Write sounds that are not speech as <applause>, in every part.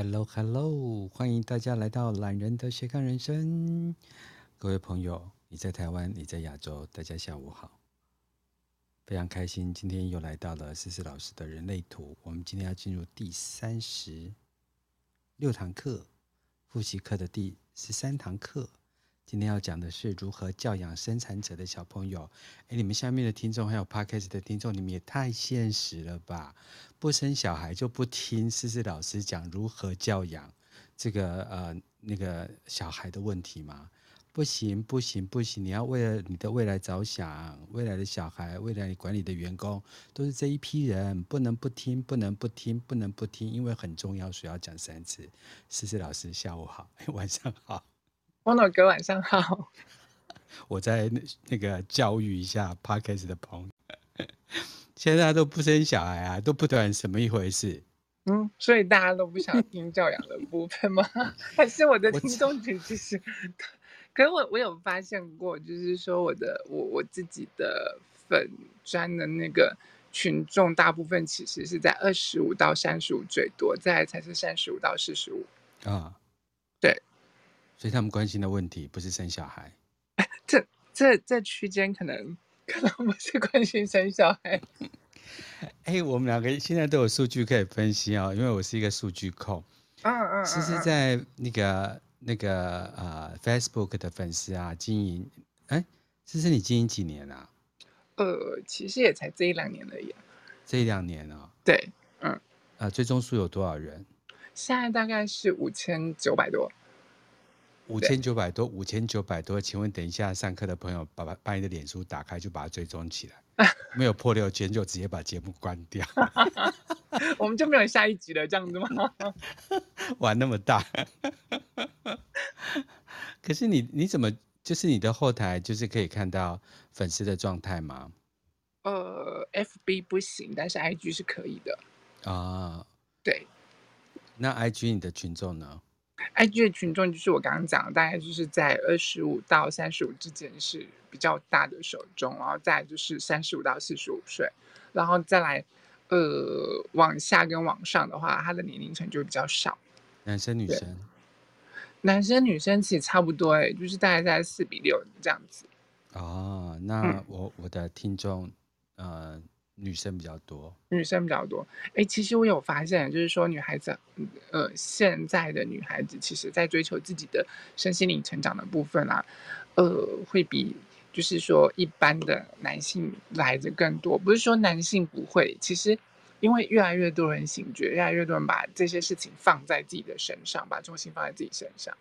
Hello，Hello，欢迎大家来到懒人的斜杠人生。各位朋友，你在台湾，你在亚洲，大家下午好。非常开心，今天又来到了思思老师的人类图。我们今天要进入第三十六堂课，复习课的第十三堂课。今天要讲的是如何教养生产者的小朋友。哎，你们下面的听众还有 Podcast 的听众，你们也太现实了吧？不生小孩就不听思思老师讲如何教养这个呃那个小孩的问题吗？不行不行不行！你要为了你的未来着想，未来的小孩，未来你管理的员工都是这一批人，不能不听，不能不听，不能不听，因为很重要，所以要讲三次。思思老师，下午好，<laughs> 晚上好。波诺哥，晚上好。<laughs> 我在那那个教育一下 Podcast 的朋友，现在大家都不生小孩啊，都不懂什么一回事。嗯，所以大家都不想听教养的部分吗？<laughs> 还是我的听众群其实？可是我我有发现过，就是说我的我我自己的粉专的那个群众，大部分其实是在二十五到三十五最多，再来才是三十五到四十五啊。对。所以他们关心的问题不是生小孩，<laughs> 这这这区间可能可能不是关心生小孩。<laughs> 哎，我们两个现在都有数据可以分析哦，因为我是一个数据控。嗯嗯。其实，在那个那个呃 Facebook 的粉丝啊，经营，哎，思思你经营几年啊？呃，其实也才这一两年而已。这一两年啊？对，嗯。啊，最终数有多少人？现在大概是五千九百多。五千九百多，五千九百多，请问等一下上课的朋友，把把把你的脸书打开，就把它追踪起来，<laughs> 没有破六千就直接把节目关掉，<laughs> 我们就没有下一集了，这样子吗？<laughs> 玩那么大，可是你你怎么就是你的后台就是可以看到粉丝的状态吗？呃，FB 不行，但是 IG 是可以的啊。对，那 IG 你的群众呢？IG 的群众就是我刚刚讲的，大概就是在二十五到三十五之间是比较大的手中，然后再就是三十五到四十五岁，然后再来呃往下跟往上的话，他的年龄层就比较少。男生女生？男生女生其实差不多哎，就是大概在四比六这样子。哦，那我、嗯、我的听众呃。女生比较多，女生比较多。哎，其实我有发现，就是说女孩子，呃，现在的女孩子，其实在追求自己的身心灵成长的部分啊，呃，会比就是说一般的男性来的更多。不是说男性不会，其实因为越来越多人醒觉，越来越多人把这些事情放在自己的身上，把重心放在自己身上。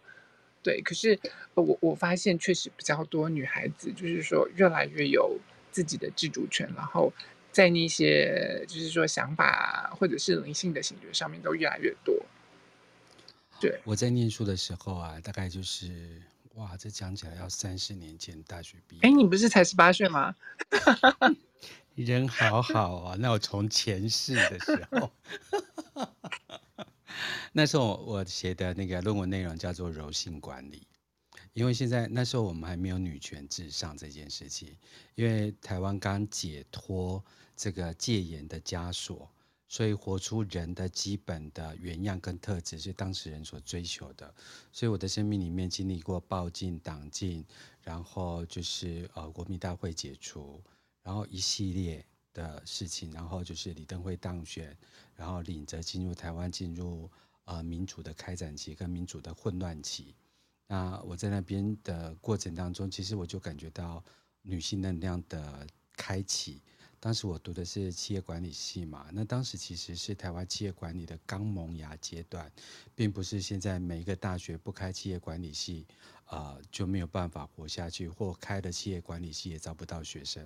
对，可是我我发现确实比较多女孩子，就是说越来越有自己的自主权，然后。在那些就是说想法或者是灵性的醒觉上面都越来越多。对，我在念书的时候啊，大概就是哇，这讲起来要三十年前大学毕业。哎，你不是才十八岁吗？<laughs> <laughs> 人好好啊，那我从前世的时候，<laughs> 那时候我写的那个论文内容叫做柔性管理。因为现在那时候我们还没有女权至上这件事情，因为台湾刚解脱这个戒严的枷锁，所以活出人的基本的原样跟特质是当事人所追求的。所以我的生命里面经历过报禁、党禁，然后就是呃国民大会解除，然后一系列的事情，然后就是李登辉当选，然后领着进入台湾进入呃民主的开展期跟民主的混乱期。那我在那边的过程当中，其实我就感觉到女性能量的开启。当时我读的是企业管理系嘛，那当时其实是台湾企业管理的刚萌芽阶段，并不是现在每一个大学不开企业管理系，呃就没有办法活下去，或开了企业管理系也招不到学生，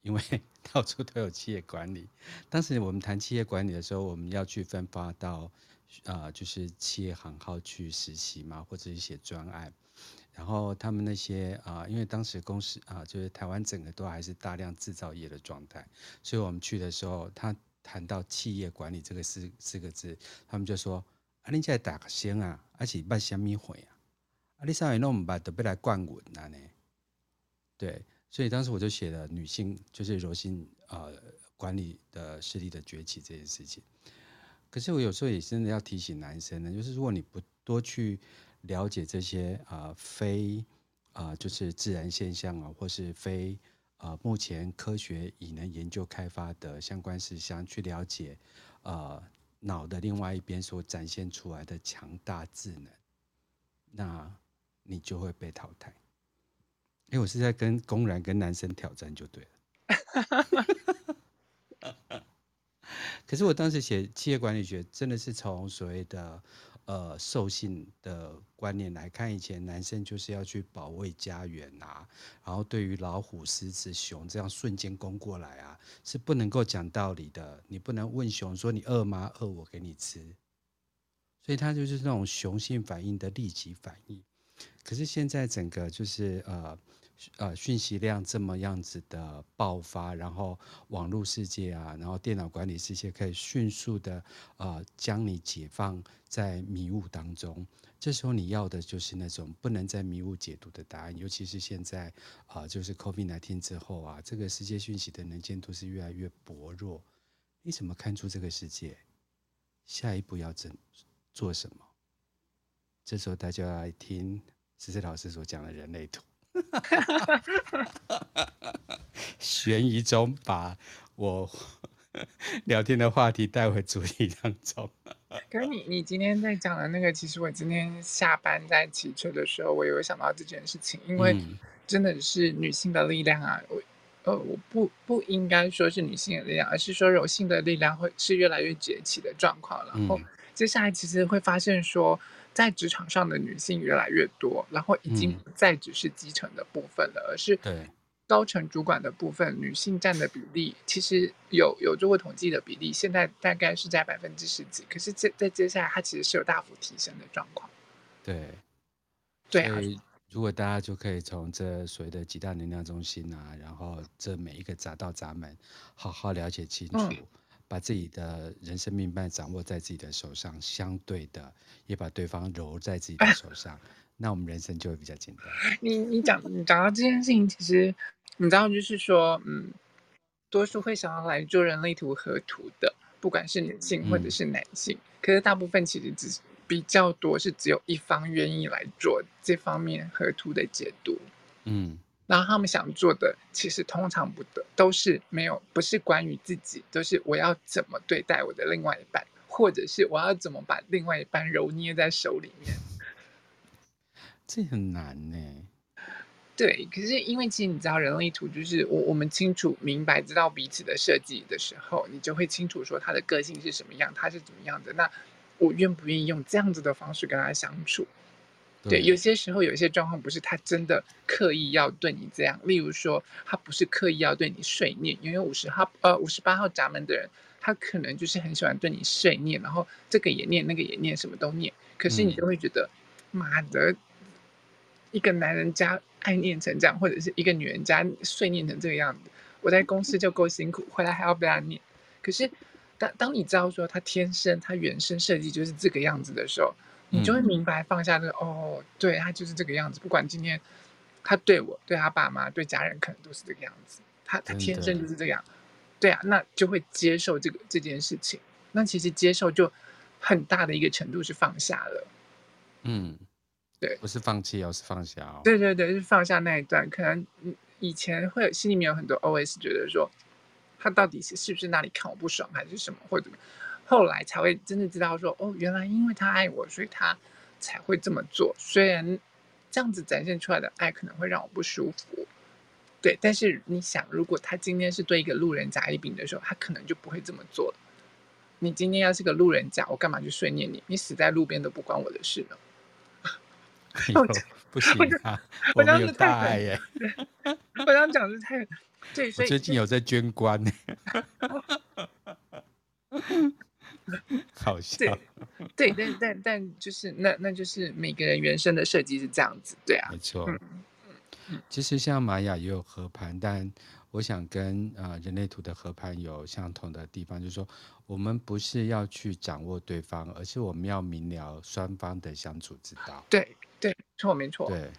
因为 <laughs> 到处都有企业管理。当时我们谈企业管理的时候，我们要去分发到。啊、呃，就是企业行号去实习嘛，或者是写专案，然后他们那些啊、呃，因为当时公司啊、呃，就是台湾整个都还是大量制造业的状态，所以我们去的时候，他谈到企业管理这个四四个字，他们就说：“啊，你在打个先啊，而且办虾米会啊，啊，你上来弄把都被来灌稳了呢。”对，所以当时我就写了女性就是柔性呃管理的势力的崛起这件事情。可是我有时候也真的要提醒男生呢，就是如果你不多去了解这些啊、非啊、就是自然现象啊，或是非、呃、目前科学已能研究开发的相关事项，去了解啊、呃、脑的另外一边所展现出来的强大智能，那你就会被淘汰。因为我是在跟公然跟男生挑战就对了。<laughs> 可是我当时写企业管理学，真的是从所谓的呃兽性的观念来看，以前男生就是要去保卫家园啊，然后对于老虎、狮子、熊这样瞬间攻过来啊，是不能够讲道理的。你不能问熊说你饿吗？饿我给你吃。所以它就是那种雄性反应的立即反应。可是现在整个就是呃。呃，讯息量这么样子的爆发，然后网络世界啊，然后电脑管理世界可以迅速的呃将你解放在迷雾当中。这时候你要的就是那种不能在迷雾解读的答案。尤其是现在啊、就是 COVID-19 之后啊，这个世界讯息的能见度是越来越薄弱。你怎么看出这个世界？下一步要怎做什么？这时候大家要来听思思老师所讲的人类图。<laughs> 悬疑中把我 <laughs> 聊天的话题带回主题当中。可是你你今天在讲的那个，其实我今天下班在骑车的时候，我有想到这件事情，因为真的是女性的力量啊，我呃我不不应该说是女性的力量，而是说柔性的力量会是越来越崛起的状况。然后接下来其实会发现说。在职场上的女性越来越多，然后已经不再只是基层的部分了，嗯、而是高层主管的部分，女性占的比例其实有有做过统计的比例，现在大概是在百分之十几。可是接在接下来，它其实是有大幅提升的状况。对，对啊。如果大家就可以从这所谓的几大能量中心啊，然后这每一个闸道闸门，好好了解清楚。嗯把自己的人生命脉掌握在自己的手上，相对的也把对方揉在自己的手上，那我们人生就会比较简单。你你讲你讲到这件事情，其实你知道，就是说，嗯，多数会想要来做人类图合图的，不管是女性或者是男性，嗯、可是大部分其实只是比较多是只有一方愿意来做这方面合图的解读，嗯。然后他们想做的，其实通常不的都是没有，不是关于自己，都是我要怎么对待我的另外一半，或者是我要怎么把另外一半揉捏在手里面。<laughs> 这很难呢。对，可是因为其实你知道，人类图就是我我们清楚明白知道彼此的设计的时候，你就会清楚说他的个性是什么样，他是怎么样的。那我愿不愿意用这样子的方式跟他相处？对，有。些时候有一些状况不是他真的刻意要对你这样，例如说他不是刻意要对你碎念，因为五十号呃五十八号闸门的人，他可能就是很喜欢对你碎念，然后这个也念那个也念，什么都念，可是你就会觉得，嗯、妈的，一个男人家爱念成这样，或者是一个女人家碎念成这个样子，我在公司就够辛苦，回来还要被他念，可是当当你知道说他天生他原生设计就是这个样子的时候。你就会明白放下这个、嗯、哦，对，他就是这个样子。不管今天他对我、对他爸妈、对家人，可能都是这个样子。他他天生就是这样，对啊，那就会接受这个这件事情。那其实接受就很大的一个程度是放下了。嗯，对，不是放弃，哦是放下哦。对对对，是放下那一段。可能以前会心里面有很多 OS，觉得说他到底是是不是哪里看我不爽，还是什么，或者怎么。后来才会真的知道说，哦，原来因为他爱我，所以他才会这么做。虽然这样子展现出来的爱可能会让我不舒服，对，但是你想，如果他今天是对一个路人甲乙丙的时候，他可能就不会这么做了。你今天要是个路人甲，我干嘛去碎念你？你死在路边都不关我的事呢。哎、<laughs> 不行啊，我没有大爱耶。我想讲的太对，<laughs> 所以最近有在捐官呢。<laughs> <laughs> 好笑，对，对，但但但就是那那就是每个人原生的设计是这样子，对啊，没错。嗯、其实像玛雅也有合盘，但我想跟呃人类图的合盘有相同的地方，就是说我们不是要去掌握对方，而是我们要明了双方的相处之道。对对，错没错。对，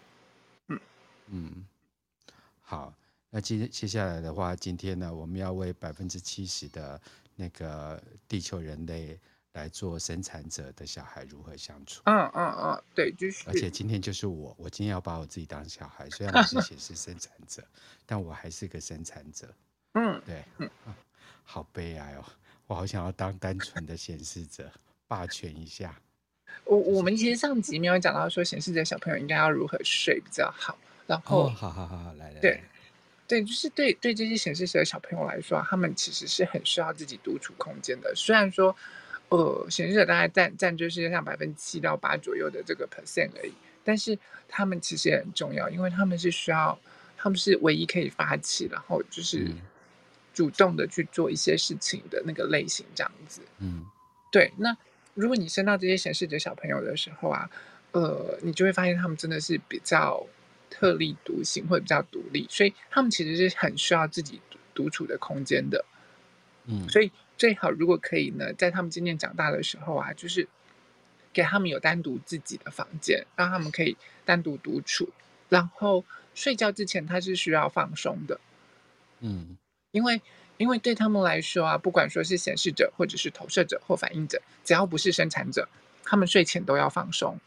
嗯嗯，好，那接接下来的话，今天呢，我们要为百分之七十的。那个地球人类来做生产者的小孩如何相处。嗯嗯嗯，对，就是。而且今天就是我，我今天要把我自己当小孩，虽然我是显示生产者，<laughs> 但我还是个生产者。嗯，对，嗯，好悲哀哦，我好想要当单纯的显示者，霸权一下。我我们其实上集没有讲到说显示者小朋友应该要如何睡比较好，然后，哦、好好好好，来来，对。对，就是对对这些显示者的小朋友来说，他们其实是很需要自己独处空间的。虽然说，呃，显示者大概占占据世界上百分之七到八左右的这个 percent 而已，但是他们其实也很重要，因为他们是需要，他们是唯一可以发起，然后就是主动的去做一些事情的那个类型，这样子。嗯，对。那如果你生到这些显示者小朋友的时候啊，呃，你就会发现他们真的是比较。特立独行会比较独立，所以他们其实是很需要自己独处的空间的。嗯，所以最好如果可以呢，在他们渐渐长大的时候啊，就是给他们有单独自己的房间，让他们可以单独独处。然后睡觉之前，他是需要放松的。嗯，因为因为对他们来说啊，不管说是显示者，或者是投射者或反应者，只要不是生产者，他们睡前都要放松。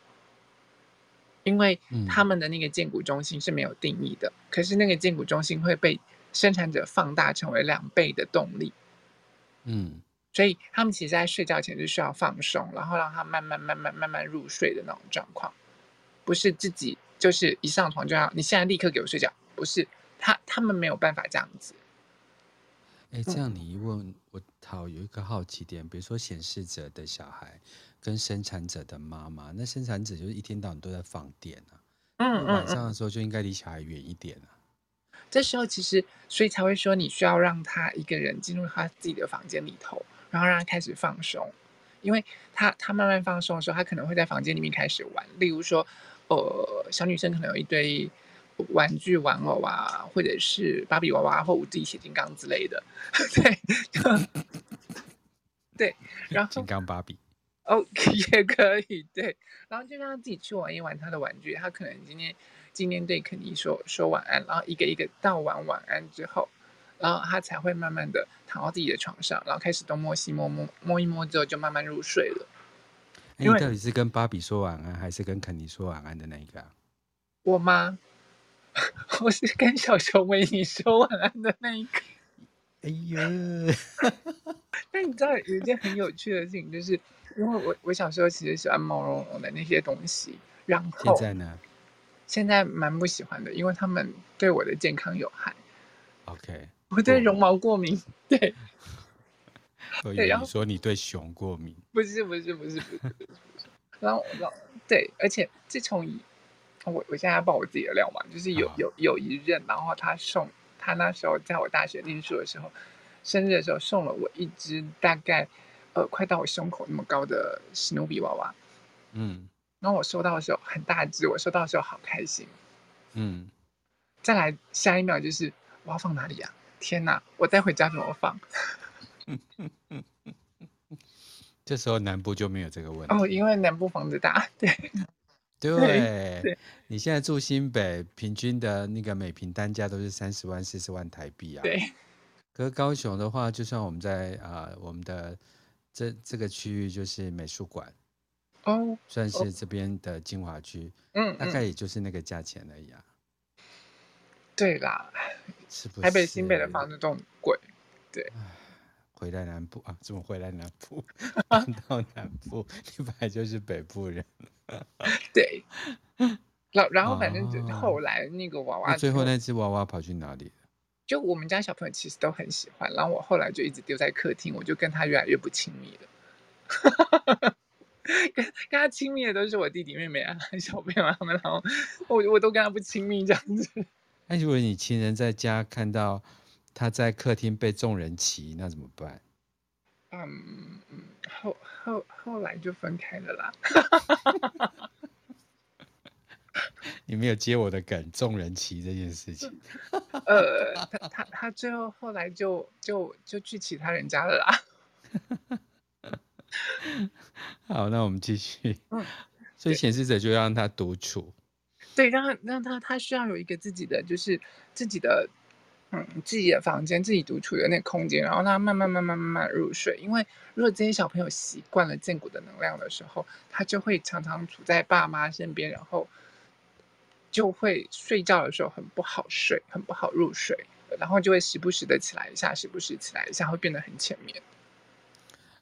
因为他们的那个荐骨中心是没有定义的，嗯、可是那个荐骨中心会被生产者放大成为两倍的动力，嗯，所以他们其实在睡觉前就需要放松，然后让他慢慢慢慢慢慢入睡的那种状况，不是自己就是一上床就要你现在立刻给我睡觉，不是他他们没有办法这样子。哎，这样你一问，我好有一个好奇点，比如说显示者的小孩。跟生产者的妈妈，那生产者就是一天到晚都在放电啊，嗯，晚上的时候就应该离小孩远一点啊。这时候其实，所以才会说你需要让他一个人进入他自己的房间里头，然后让他开始放松，因为他他慢慢放松的时候，他可能会在房间里面开始玩，例如说，呃，小女生可能有一堆玩具玩偶啊，或者是芭比娃娃或无敌铁金刚之类的，<laughs> 对，<laughs> 对，然后金刚芭比。哦 <laughs> 也可以，对，然后就让他自己去玩一玩他的玩具。他可能今天今天对肯尼说说晚安，然后一个一个道完晚安之后，然后他才会慢慢的躺到自己的床上，然后开始东摸西摸摸摸一摸之后就慢慢入睡了。你到底是跟芭比说晚安，还是跟肯尼说晚安的那一个啊？我吗？<laughs> 我是跟小熊维尼说晚安的那一个。哎呦，但你知道有一件很有趣的事情就是。因为我我小时候其实喜欢毛茸茸的那些东西，然后现在呢？现在蛮不喜欢的，因为他们对我的健康有害。OK，我对绒毛过敏。对，<laughs> 所以你说你对熊过敏？不是不是不是不是。然后然后对，而且自从我我现在要爆我自己的料嘛，就是有有有一任，然后他送他那时候在我大学念书的时候，生日的时候送了我一只大概。呃，快到我胸口那么高的史努比娃娃，嗯，然后我收到的时候很大只，我收到的时候好开心，嗯，再来下一秒就是我要放哪里呀？天哪，我带回家怎么放？<laughs> 这时候南部就没有这个问题哦，因为南部房子大，对，对，<laughs> 对，你现在住新北，平均的那个每平单价都是三十万、四十万台币啊，对，可是高雄的话，就算我们在啊、呃，我们的。这这个区域就是美术馆，哦，算是这边的精华区，嗯，大概也就是那个价钱而已啊。对啦，是不是？台北、新北的房子都很贵，对。回来南部啊？怎么回来南部？<laughs> 搬到南部，你本来就是北部人。<laughs> 对。然然后反正就后来那个娃娃，最后那只娃娃跑去哪里？就我们家小朋友其实都很喜欢，然后我后来就一直丢在客厅，我就跟他越来越不亲密了。<laughs> 跟跟他亲密的都是我弟弟妹妹啊，<laughs> 小朋友他们，然后我我都跟他不亲密这样子。<laughs> 那如果你亲人在家看到他在客厅被众人骑，那怎么办？嗯嗯，后后后来就分开了啦。你没有接我的梗，众人骑这件事情。<laughs> 呃，他他他最后后来就就就去其他人家了啦。<laughs> 好，那我们继续。嗯，所以显示者就让他独处。对，让他让他他需要有一个自己的，就是自己的嗯自己的房间、自己独处的那个空间，然后让他慢慢、慢慢、慢慢入睡。因为如果这些小朋友习惯了建骨的能量的时候，他就会常常处在爸妈身边，然后就会睡觉的时候很不好睡，很不好入睡，然后就会时不时的起来一下，时不时起来一下，会变得很浅眠。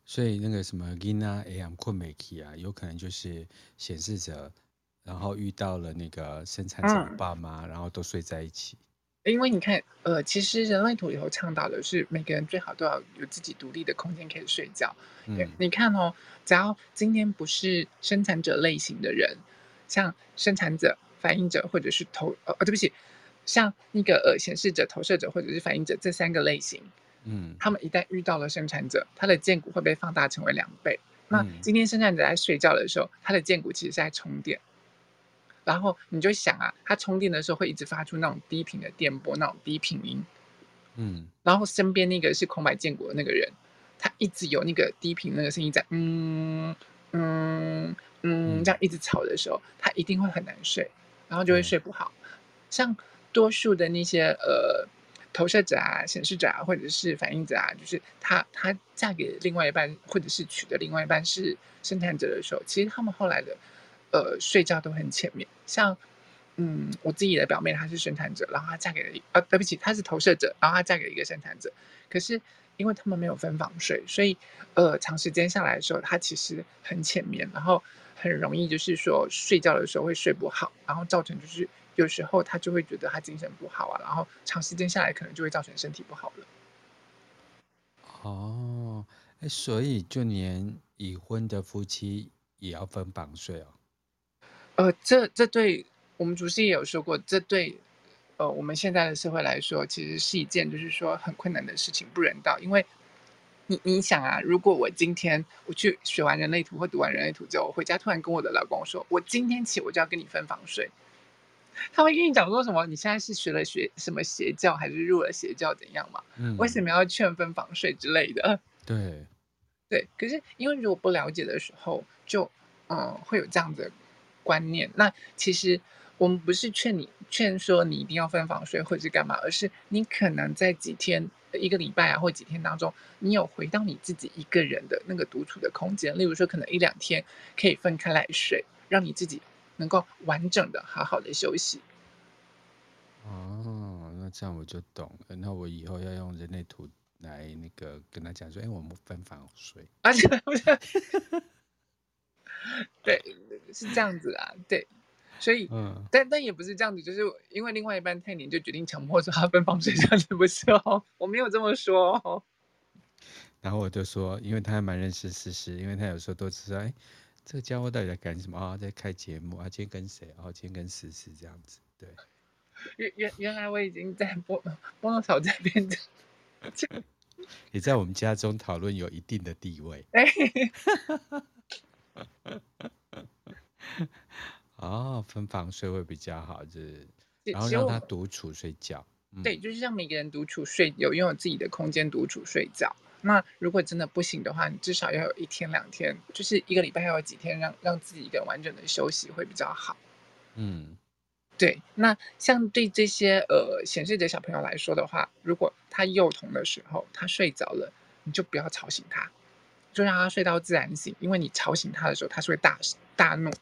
所以那个什么 Gina AM 困美 k 啊，有可能就是显示着，然后遇到了那个生产者的爸妈，嗯、然后都睡在一起。因为你看，呃，其实人类图里头倡导的是每个人最好都要有自己独立的空间可以睡觉。嗯，你看哦，只要今天不是生产者类型的人，像生产者、反应者或者是投，呃，对不起，像那个呃显示者、投射者或者是反映者这三个类型。嗯，他们一旦遇到了生产者，他的荐骨会被放大成为两倍。那今天生产者在睡觉的时候，他的荐骨其实是在充电。然后你就想啊，他充电的时候会一直发出那种低频的电波，那种低频音。嗯，然后身边那个是空白剑骨的那个人，他一直有那个低频那个声音在，嗯嗯嗯，这样一直吵的时候，他一定会很难睡，然后就会睡不好。像多数的那些呃。投射者啊，显示者啊，或者是反映者啊，就是她，她嫁给另外一半，或者是娶的另外一半是生产者的时候，其实他们后来的，呃，睡觉都很浅眠。像，嗯，我自己的表妹她是生产者，然后她嫁给了一，呃，对不起，她是投射者，然后她嫁给了一个生产者。可是因为他们没有分房睡，所以，呃，长时间下来的时候，她其实很浅眠，然后很容易就是说睡觉的时候会睡不好，然后造成就是。有时候他就会觉得他精神不好啊，然后长时间下来可能就会造成身体不好了。哦，哎，所以就连已婚的夫妻也要分房睡哦。呃，这这对我们主持也有说过，这对呃我们现在的社会来说，其实是一件就是说很困难的事情，不人道。因为你你想啊，如果我今天我去学完人类图或读完人类图之后，我回家突然跟我的老公说，我今天起我就要跟你分房睡。他会跟你讲说什么？你现在是学了学什么邪教，还是入了邪教怎样嘛？嗯，为什么要劝分房睡之类的？<laughs> 对，对。可是因为如果不了解的时候，就嗯会有这样的观念。那其实我们不是劝你劝说你一定要分房睡或者是干嘛，而是你可能在几天、一个礼拜啊或几天当中，你有回到你自己一个人的那个独处的空间。例如说，可能一两天可以分开来睡，让你自己。能够完整的好好的休息。哦，那这样我就懂了。那我以后要用人类图来那个跟他讲说，哎，我们分房睡。而且 <laughs> 对，是这样子啊，对。所以，嗯，但但也不是这样子，就是因为另外一半太黏，就决定强迫说他分房睡，这样子不是哦？我没有这么说哦。然后我就说，因为他还蛮认识事实，因为他有时候都知道，哎。这个家伙到底在干什么啊？在开节目啊？今天跟谁？哦，今天跟思思这样子。对，<laughs> 原原原来我已经在波波诺草这边，也 <laughs> 在我们家中讨论有一定的地位。<laughs> 哦，分房睡会比较好，就是然后让他独处睡觉。嗯、对，就是让每个人独处睡，有拥有自己的空间独处睡觉。那如果真的不行的话，你至少要有一天两天，就是一个礼拜要有几天让让自己一个完整的休息会比较好。嗯，对。那像对这些呃显示者小朋友来说的话，如果他幼童的时候他睡着了，你就不要吵醒他，就让他睡到自然醒。因为你吵醒他的时候，他是会大大怒，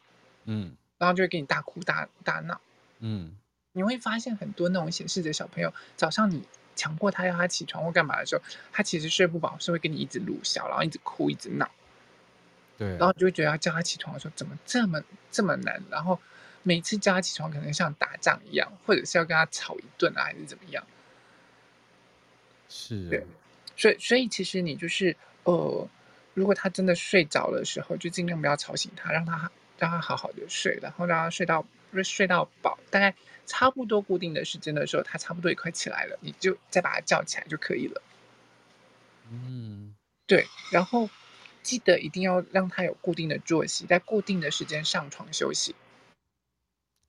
嗯，然后就会给你大哭大大闹，嗯。你会发现很多那种显示者小朋友早上你。强迫他要他起床或干嘛的时候，他其实睡不饱，是会跟你一直鲁小，然后一直哭，一直闹。对，然后就会觉得要叫他起床的时候怎么这么这么难，然后每次叫他起床可能像打仗一样，或者是要跟他吵一顿啊，还是怎么样？是，对，所以所以其实你就是呃，如果他真的睡着的时候，就尽量不要吵醒他，让他让他好好的睡，然后让他睡到睡到饱，大概。差不多固定的时间的时候，他差不多也快起来了，你就再把他叫起来就可以了。嗯，对。然后记得一定要让他有固定的作息，在固定的时间上床休息。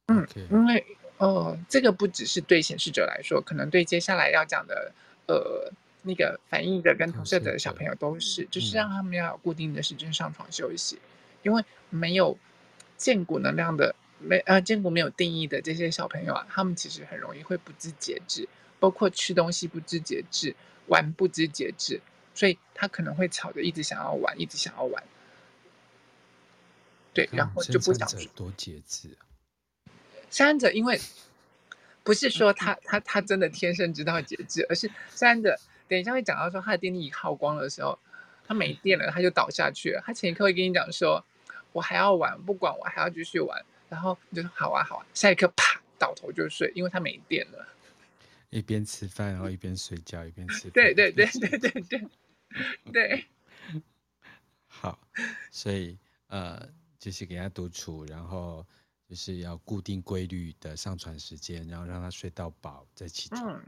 嗯.因为呃，这个不只是对显示者来说，可能对接下来要讲的呃那个反应的跟投射者的小朋友都是，就是让他们要有固定的时间上床休息，嗯、因为没有荐骨能量的。没呃，建骨没有定义的这些小朋友啊，他们其实很容易会不知节制，包括吃东西不知节制，玩不知节制，所以他可能会吵着一直想要玩，一直想要玩。对，然后就不想多节制啊。生产者因为不是说他他他真的天生知道节制，而是三者等一下会讲到说他的电力耗光的时候，他没电了，他就倒下去了。他前一刻会跟你讲说，我还要玩，不管我还要继续玩，然后你就说好啊好啊，下一刻啪倒头就睡，因为他没电了。一边吃饭，然后一边睡觉，一边吃。对对对对对对对。<laughs> 好，所以呃。就是给他独处，然后就是要固定规律的上床时间，然后让他睡到饱再起床。嗯，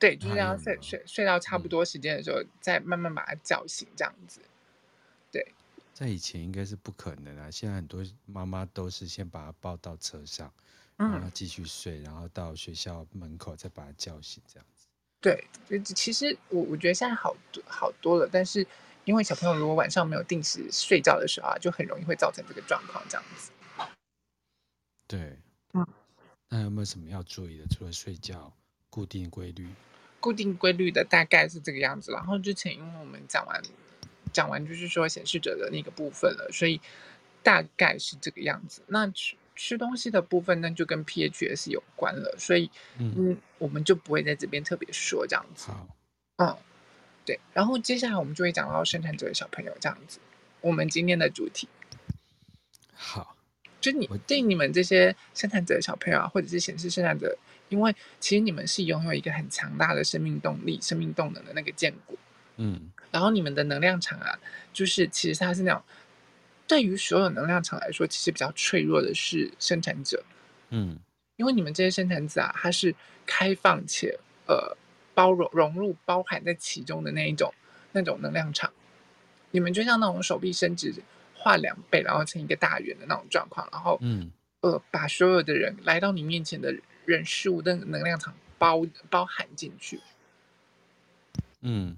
对，就是让他睡睡睡到差不多时间的时候，嗯，再慢慢把他叫醒，这样子。对，在以前应该是不可能啊，现在很多妈妈都是先把他抱到车上，让他继续睡，然后到学校门口再把他叫醒，这样子。对，其实我我觉得现在好多好多了，但是。因为小朋友如果晚上没有定时睡觉的时候啊，就很容易会造成这个状况这样子。对，嗯，那有没有什么要注意的？除了睡觉，固定规律。固定规律的大概是这个样子。然后之前因为我们讲完，讲完就是说显示者的那个部分了，所以大概是这个样子。那吃吃东西的部分呢，就跟 PHS 有关了，所以嗯，嗯，我们就不会在这边特别说这样子。好，嗯。对，然后接下来我们就会讲到生产者的小朋友这样子。我们今天的主题，好，就你对你们这些生产者的小朋友啊，或者是显示生产者，因为其实你们是拥有一个很强大的生命动力、生命动能的那个荐骨，嗯，然后你们的能量场啊，就是其实它是那种对于所有能量场来说，其实比较脆弱的是生产者，嗯，因为你们这些生产者啊，它是开放且呃。包容、融入、包含在其中的那一种、那种能量场，你们就像那种手臂伸直、画两倍，然后成一个大圆的那种状况，然后，嗯，呃，把所有的人来到你面前的人事物的能量场包包含进去。嗯，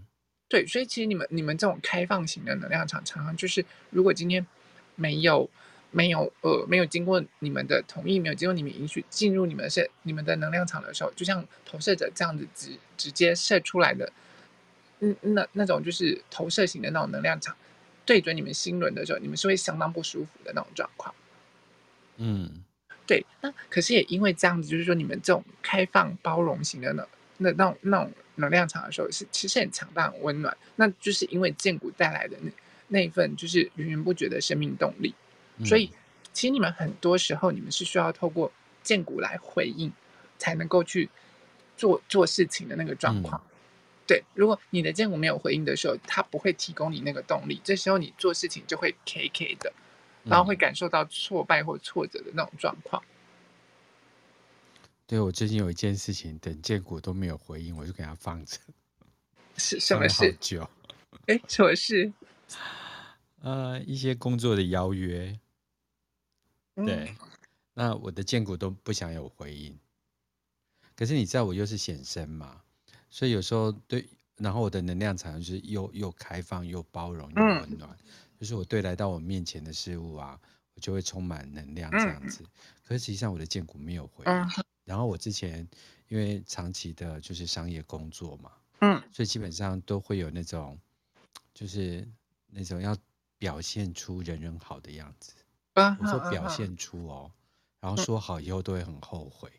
对，所以其实你们、你们这种开放型的能量场，常常就是如果今天没有。没有呃，没有经过你们的同意，没有经过你们允许进入你们是你们的能量场的时候，就像投射者这样子直直接射出来的，嗯，那那种就是投射型的那种能量场，对准你们心轮的时候，你们是会相当不舒服的那种状况。嗯，对。那可是也因为这样子，就是说你们这种开放包容型的那那那种那种能量场的时候，是其实很强大、很温暖。那就是因为荐骨带来的那那一份就是源源不绝的生命动力。所以，其实你们很多时候，你们是需要透过荐骨来回应，才能够去做做事情的那个状况。对，如果你的荐骨没有回应的时候，它不会提供你那个动力。这时候你做事情就会 K K 的，然后会感受到挫败或挫折的那种状况。对，我最近有一件事情，等荐骨都没有回应，我就给它放着。<laughs> 是什么事？好久。<laughs> 哎，什么事？<laughs> 呃，一些工作的邀约。对，那我的荐骨都不想有回应，可是你知道我又是显身嘛，所以有时候对，然后我的能量场就是又又开放又包容又温暖，就是我对来到我面前的事物啊，我就会充满能量这样子。可是实际上我的荐骨没有回应，然后我之前因为长期的就是商业工作嘛，嗯，所以基本上都会有那种，就是那种要表现出人人好的样子。啊我说表现出哦，然后说好以后都会很后悔。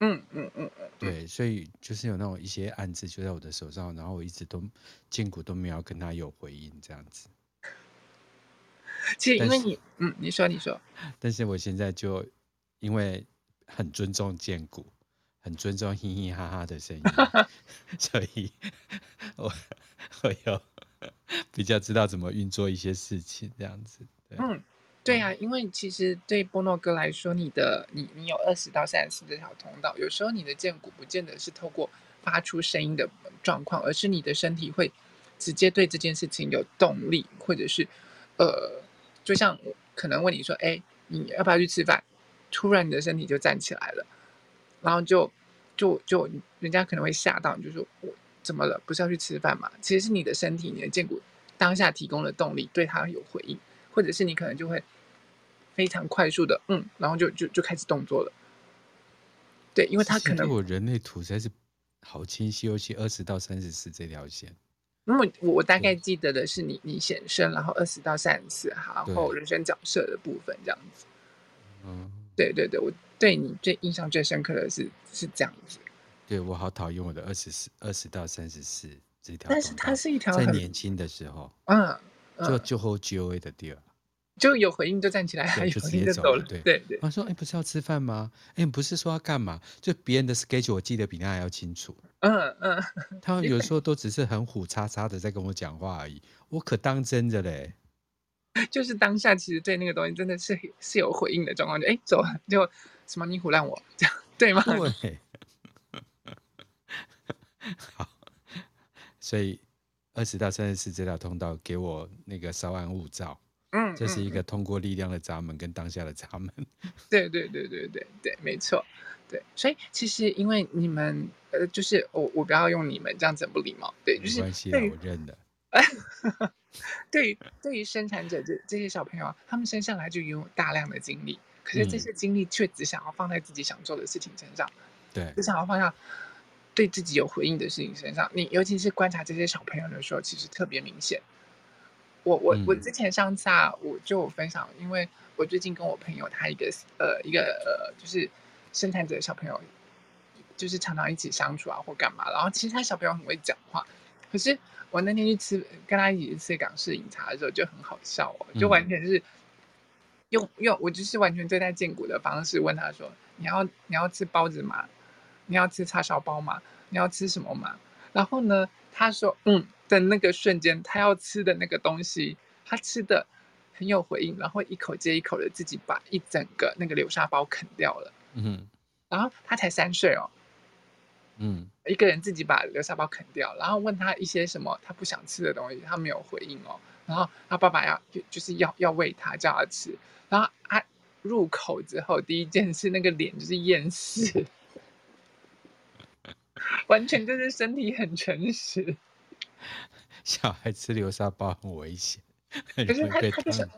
嗯嗯嗯嗯，对，所以就是有那种一些案子就在我的手上，然后我一直都荐骨都没有跟他有回应这样子。其实因为你，嗯，你说你说，但是我现在就因为很尊重建骨，很尊重嘻嘻哈哈的声音，<laughs> 所以我我有比较知道怎么运作一些事情这样子。对。嗯。对呀、啊，因为其实对波诺哥来说，你的你你有二十到三十这条通道，有时候你的建骨不见得是透过发出声音的状况，而是你的身体会直接对这件事情有动力，或者是呃，就像我可能问你说，哎，你要不要去吃饭？突然你的身体就站起来了，然后就就就人家可能会吓到，你就说我怎么了？不是要去吃饭吗？其实是你的身体，你的荐骨当下提供了动力，对他有回应，或者是你可能就会。非常快速的，嗯，然后就就就开始动作了。对，因为他可能我人类图实在是好清晰，尤其二十到三十四这条线。那么我我大概记得的是你你显身，然后二十到三十四，然后人生角色的部分这样子。嗯，对对对，我对你最印象最深刻的是是这样子。对，我好讨厌我的二十四二十到三十四这条，但是它是一条在年轻的时候，嗯，就就后 G O A 的第二。就有回应就站起来，还有回应就走了。对对对，他说：“哎，不是要吃饭吗？哎，不是说要干嘛？就别人的 schedule，我记得比他还要清楚。嗯嗯，他有时 <laughs> 候都只是很虎叉叉的在跟我讲话而已，我可当真的嘞。就是当下其实对那个东西真的是是有回应的状况，就哎走了就什么你唬烂我这样对吗？对。好，所以二十到三十四这条通道给我那个稍安勿躁。”嗯，这是一个通过力量的闸门跟当下的闸门。对对对对对对，没错。对，所以其实因为你们呃，就是我我不要用你们这样子不礼貌。对，就是没关系，我认了。<laughs> <laughs> 对于对于生产者这这些小朋友，他们生下来就拥有大量的精力，可是这些精力却只想要放在自己想做的事情身上。对，只想要放下对自己有回应的事情身上。你尤其是观察这些小朋友的时候，其实特别明显。我我我之前上次啊，我就分享，因为我最近跟我朋友他一个呃一个呃就是生产者的小朋友，就是常常一起相处啊或干嘛，然后其实他小朋友很会讲话，可是我那天去吃跟他一起吃港式饮茶的时候就很好笑哦，就完全是用用我就是完全对待荐骨的方式问他说，你要你要吃包子吗？你要吃叉烧包吗？你要吃什么吗？然后呢，他说嗯。的那个瞬间，他要吃的那个东西，他吃的很有回应，然后一口接一口的自己把一整个那个流沙包啃掉了。嗯，然后他才三岁哦，嗯，一个人自己把流沙包啃掉，然后问他一些什么他不想吃的东西，他没有回应哦。然后他爸爸要就就是要要喂他叫他吃，然后他入口之后第一件事那个脸就是厌世，<laughs> 完全就是身体很诚实。<laughs> 小孩吃流沙包很危险，可是他他就是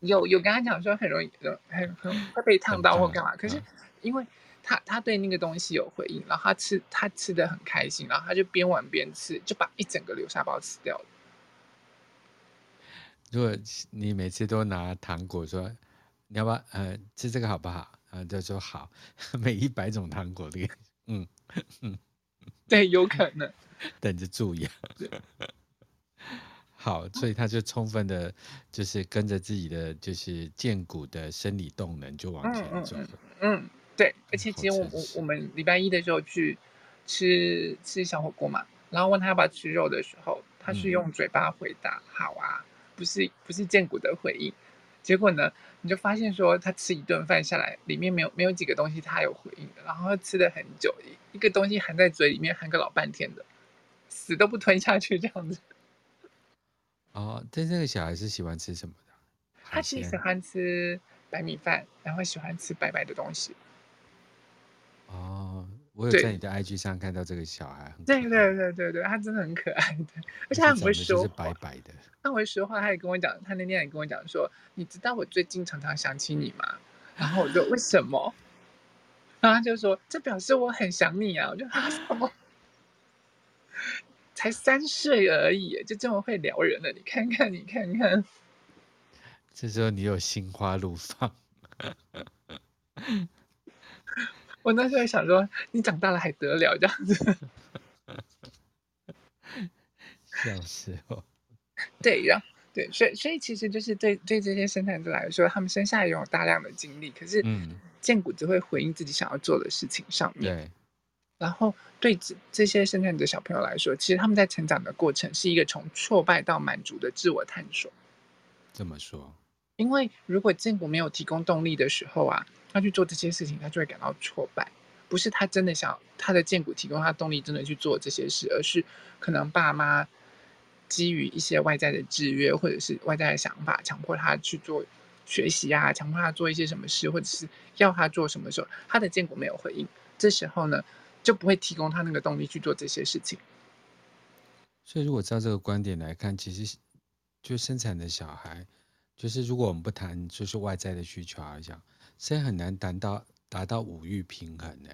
有有跟他讲说很容易很很会被烫到或干嘛，可是因为他他对那个东西有回应，然后他吃他吃的很开心，然后他就边玩边吃，就把一整个流沙包吃掉了。如果你每次都拿糖果说你要不要呃吃这个好不好？然后就说好，每一百种糖果的，嗯嗯，<laughs> 对，有可能。<laughs> 等着注意，好，所以他就充分的，就是跟着自己的，就是荐骨的生理动能就往前走嗯，对，而且其实我我我们礼拜一的时候去吃吃小火锅嘛，然后问他要不要吃肉的时候，他是用嘴巴回答“好啊”，不是不是荐骨的回应。结果呢，你就发现说他吃一顿饭下来，里面没有没有几个东西他有回应的，然后吃的很久，一个东西含在嘴里面含个老半天的。死都不吞下去这样子。<laughs> 哦，但这个小孩是喜欢吃什么的？他其实喜欢吃白米饭，然后喜欢吃白白的东西。哦，我有在你的 IG 上看到这个小孩。对对对对对，他真的很可爱的，而且他很会说话。是白白的。他很会说话，他也跟我讲，他那天也跟我讲说，你知道我最近常常想起你吗？然后我就为什么？然后他就说，这表示我很想你啊！我就啊什么？才三岁而已，就这么会撩人了？你看看，你看看。这时候你有心花怒放。我那时候想说，你长大了还得了这样子？<laughs> 笑死我。<laughs> 对，然后对，所以所以其实就是对对这些生产者来说，他们生下来拥有大量的精力，可是建骨只会回应自己想要做的事情上面。对。然后对这这些生产者小朋友来说，其实他们在成长的过程是一个从挫败到满足的自我探索。这么说，因为如果建骨没有提供动力的时候啊，他去做这些事情，他就会感到挫败。不是他真的想他的荐骨提供他动力，真的去做这些事，而是可能爸妈基于一些外在的制约或者是外在的想法，强迫他去做学习啊，强迫他做一些什么事，或者是要他做什么时候，他的荐骨没有回应，这时候呢，就不会提供他那个动力去做这些事情。所以，如果照这个观点来看，其实就生产的小孩，就是如果我们不谈就是外在的需求而讲，所以很难达到达到五欲平衡呢。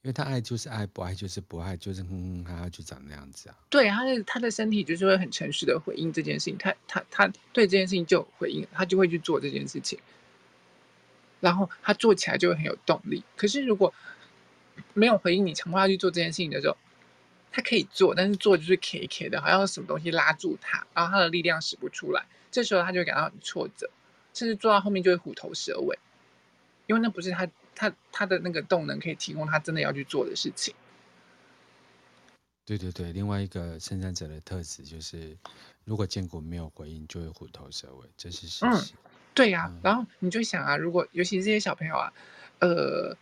因为他爱就是爱，不爱就是不爱，就是哼哼哈哈就长那样子啊。对，他的他的身体就是会很诚实的回应这件事情，他他他对这件事情就回应，他就会去做这件事情，然后他做起来就会很有动力。可是如果没有回应你强迫他去做这件事情的时候，他可以做，但是做就是 K K 的，好像什么东西拉住他，然后他的力量使不出来，这时候他就会感到很挫折，甚至做到后面就会虎头蛇尾，因为那不是他。他他的那个动能可以提供他真的要去做的事情。对对对，另外一个生产者的特质就是，如果荐骨没有回应，就会虎头蛇尾，这是事实。嗯，对呀、啊嗯。然后你就想啊，如果尤其是这些小朋友啊，呃，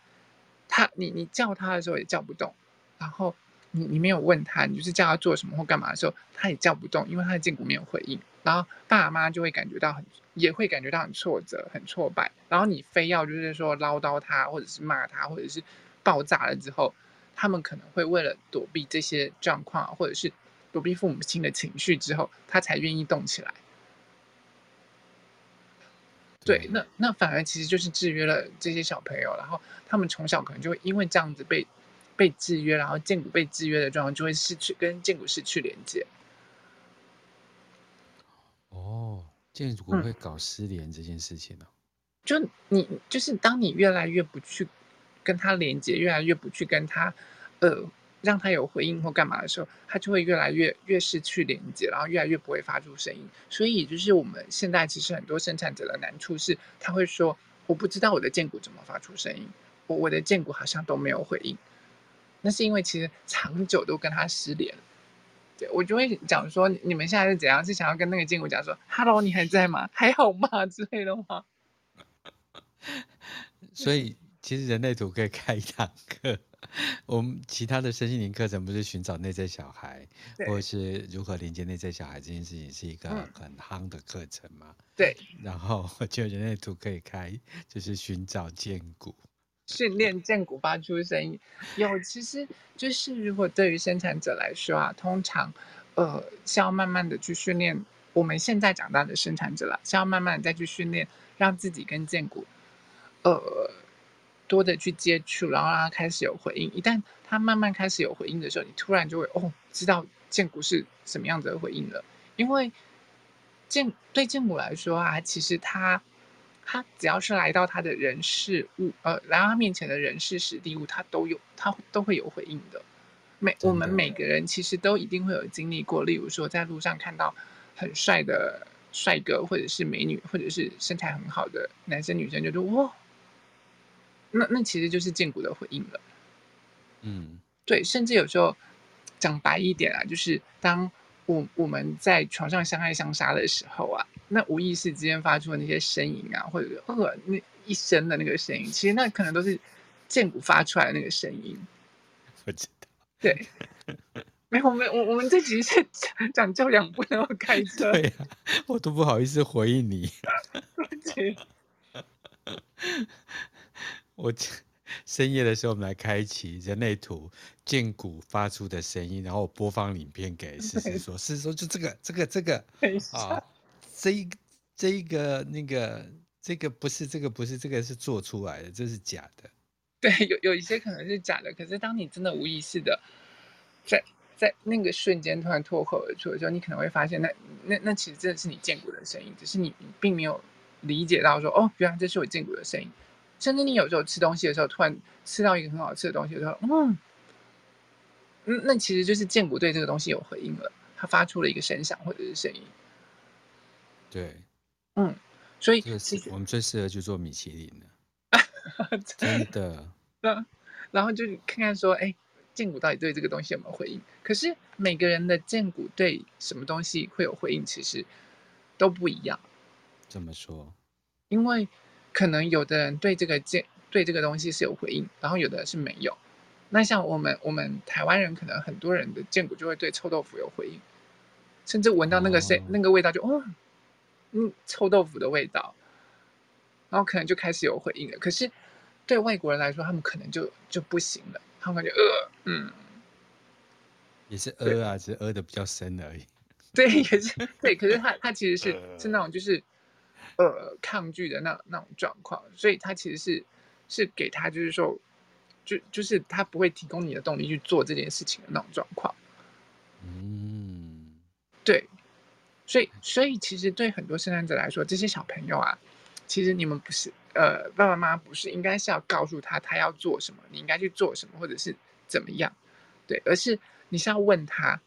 他你你叫他的时候也叫不动，然后你你没有问他，你就是叫他做什么或干嘛的时候，他也叫不动，因为他的荐骨没有回应。然后爸妈就会感觉到很，也会感觉到很挫折、很挫败。然后你非要就是说唠叨他，或者是骂他，或者是爆炸了之后，他们可能会为了躲避这些状况，或者是躲避父母亲的情绪之后，他才愿意动起来。对，那那反而其实就是制约了这些小朋友，然后他们从小可能就会因为这样子被被制约，然后荐骨被制约的状况，就会失去跟荐骨失去连接。哦，荐骨会搞失联这件事情呢？就你就是当你越来越不去跟他连接，越来越不去跟他，呃，让他有回应或干嘛的时候，他就会越来越越失去连接，然后越来越不会发出声音。所以就是我们现在其实很多生产者的难处是，他会说我不知道我的荐骨怎么发出声音，我我的荐骨好像都没有回应。那是因为其实长久都跟他失联。对我就会讲说，你们现在是怎样？是想要跟那个荐骨讲说，Hello，你还在吗？还好吗？之类的话。所以，其实人类图可以开一堂课。我们其他的身心灵课程不是寻找内在小孩，或者是如何连接内在小孩这件事情，是一个很夯的课程嘛？对。然后，我觉得人类图可以开，就是寻找剑骨。训练剑骨发出声音，有其实就是如果对于生产者来说啊，通常呃是要慢慢的去训练。我们现在长大的生产者了，是要慢慢的再去训练，让自己跟剑骨呃多的去接触，然后让他开始有回应。一旦他慢慢开始有回应的时候，你突然就会哦知道荐骨是什么样子的回应了。因为建对荐骨来说啊，其实他。他只要是来到他的人事物，呃，来到他面前的人事时地物，他都有，他都会有回应的。每我们每个人其实都一定会有经历过，例如说在路上看到很帅的帅哥，或者是美女，或者是身材很好的男生女生，就说哇，那那其实就是荐骨的回应了。嗯，对，甚至有时候讲白一点啊，就是当。我我们在床上相爱相杀的时候啊，那无意识之间发出的那些声音啊，或者是呃那一声的那个声音，其实那可能都是荐骨发出来的那个声音。<laughs> 我知道。对。没有，我们我我们这集是讲教养，不能开 <laughs> 车。对呀、啊，我都不好意思回应你。<laughs> 我。深夜的时候，我们来开启人类图剑骨发出的声音，然后我播放影片给思思说，思思说就这个这个这个 <laughs> 啊，这一这一个那个这个不是这个不是这个是做出来的，这是假的。对，有有一些可能是假的，可是当你真的无意识的在在那个瞬间突然脱口而出的时候，你可能会发现那那那其实真的是你荐骨的声音，只是你并没有理解到说哦，原来这是我荐骨的声音。甚至你有时候吃东西的时候，突然吃到一个很好吃的东西的时候，嗯，嗯，那其实就是剑骨对这个东西有回应了，它发出了一个声响或者是声音。对，嗯，所以我们最适合去做米其林的，<laughs> 真的。那然后就看看说，哎，剑骨到底对这个东西有没有回应？可是每个人的剑骨对什么东西会有回应，其实都不一样。怎么说？因为。可能有的人对这个荐对这个东西是有回应，然后有的人是没有。那像我们我们台湾人，可能很多人的见骨就会对臭豆腐有回应，甚至闻到那个谁、哦、那个味道就哦，嗯，臭豆腐的味道，然后可能就开始有回应了。可是对外国人来说，他们可能就就不行了，他们感觉呃嗯，也是呃啊，只是呃的比较深而已。<laughs> 对，也是对，可是他他其实是 <laughs> 是那种就是。呃，抗拒的那那种状况，所以他其实是是给他，就是说，就就是他不会提供你的动力去做这件事情的那种状况。嗯，对，所以所以其实对很多生产者来说，这些小朋友啊，其实你们不是呃爸爸妈妈不是应该是要告诉他他要做什么，你应该去做什么，或者是怎么样，对，而是你是要问他，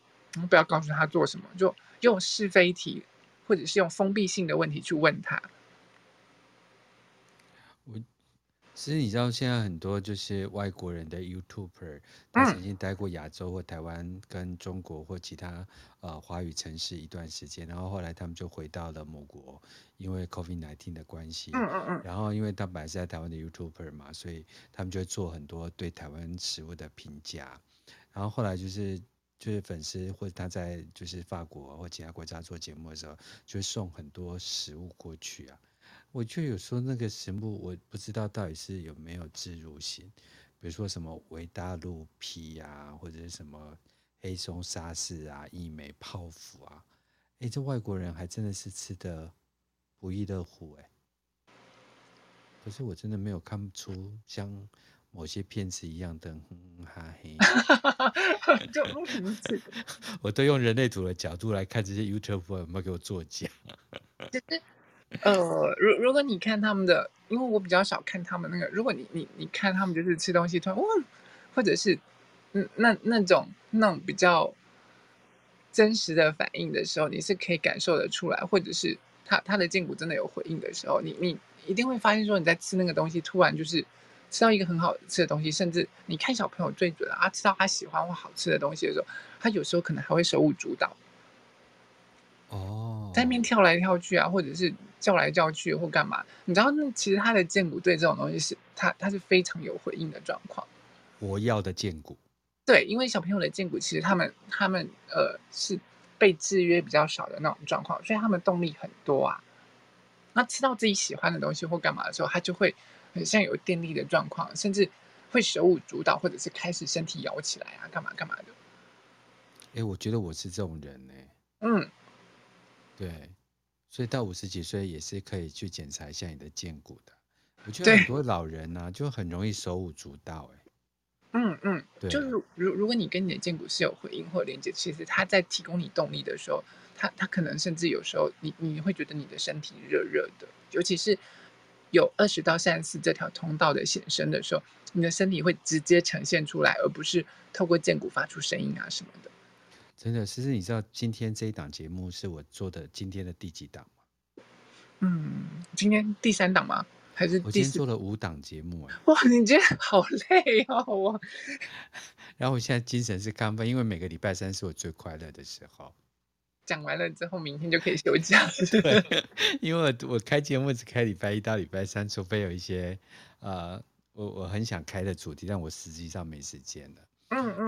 不要告诉他做什么，就用是非题，或者是用封闭性的问题去问他。我。其实你知道，现在很多就是外国人的 YouTuber，他曾经待过亚洲或台湾跟中国或其他呃华语城市一段时间，然后后来他们就回到了母国，因为 COVID-19 的关系。嗯嗯嗯。然后因为他本来是在台湾的 YouTuber 嘛，所以他们就会做很多对台湾食物的评价。然后后来就是就是粉丝或者他在就是法国或其他国家做节目的时候，就会送很多食物过去啊。我就有说那个食物，我不知道到底是有没有置入性，比如说什么维大陆皮啊，或者是什么黑松沙士啊、义美泡芙啊，哎，这外国人还真的是吃的不亦乐乎哎。可是我真的没有看出像某些片子一样的哼哈嘿。<laughs> 就 <laughs> 我都用人类图的角度来看这些 YouTuber 有没有给我作假。<laughs> 呃，如如果你看他们的，因为我比较少看他们那个，如果你你你看他们就是吃东西突然哇，或者是嗯那那种那种比较真实的反应的时候，你是可以感受得出来，或者是他他的荐骨真的有回应的时候，你你一定会发现说你在吃那个东西，突然就是吃到一个很好吃的东西，甚至你看小朋友最准啊，吃到他喜欢或好吃的东西的时候，他有时候可能还会手舞足蹈。哦，在那边跳来跳去啊，或者是叫来叫去或干嘛？你知道，那其实他的荐骨对这种东西是，他他是非常有回应的状况。我要的荐骨，对，因为小朋友的荐骨其实他们他们呃是被制约比较少的那种状况，所以他们动力很多啊。那吃到自己喜欢的东西或干嘛的时候，他就会很像有电力的状况，甚至会手舞足蹈，或者是开始身体摇起来啊，干嘛干嘛的。哎，我觉得我是这种人呢、欸。嗯。对，所以到五十几岁也是可以去检查一下你的健骨的。我觉得很多老人呢、啊，就很容易手舞足蹈。哎，嗯嗯，对，就是如如果你跟你的荐骨是有回应或连接，其实他在提供你动力的时候，他他可能甚至有时候你你会觉得你的身体热热的，尤其是有二十到三十四这条通道的显身的时候，你的身体会直接呈现出来，而不是透过剑骨发出声音啊什么的。真的，其实你知道今天这一档节目是我做的今天的第几档吗？嗯，今天第三档吗？还是第？我今天做了五档节目哎。哇，你今天好累哦，<laughs> 我。然后我现在精神是亢奋，因为每个礼拜三是我最快乐的时候。讲完了之后，明天就可以休假。<laughs> 对，因为我我开节目只开礼拜一到礼拜三，除非有一些呃，我我很想开的主题，但我实际上没时间了。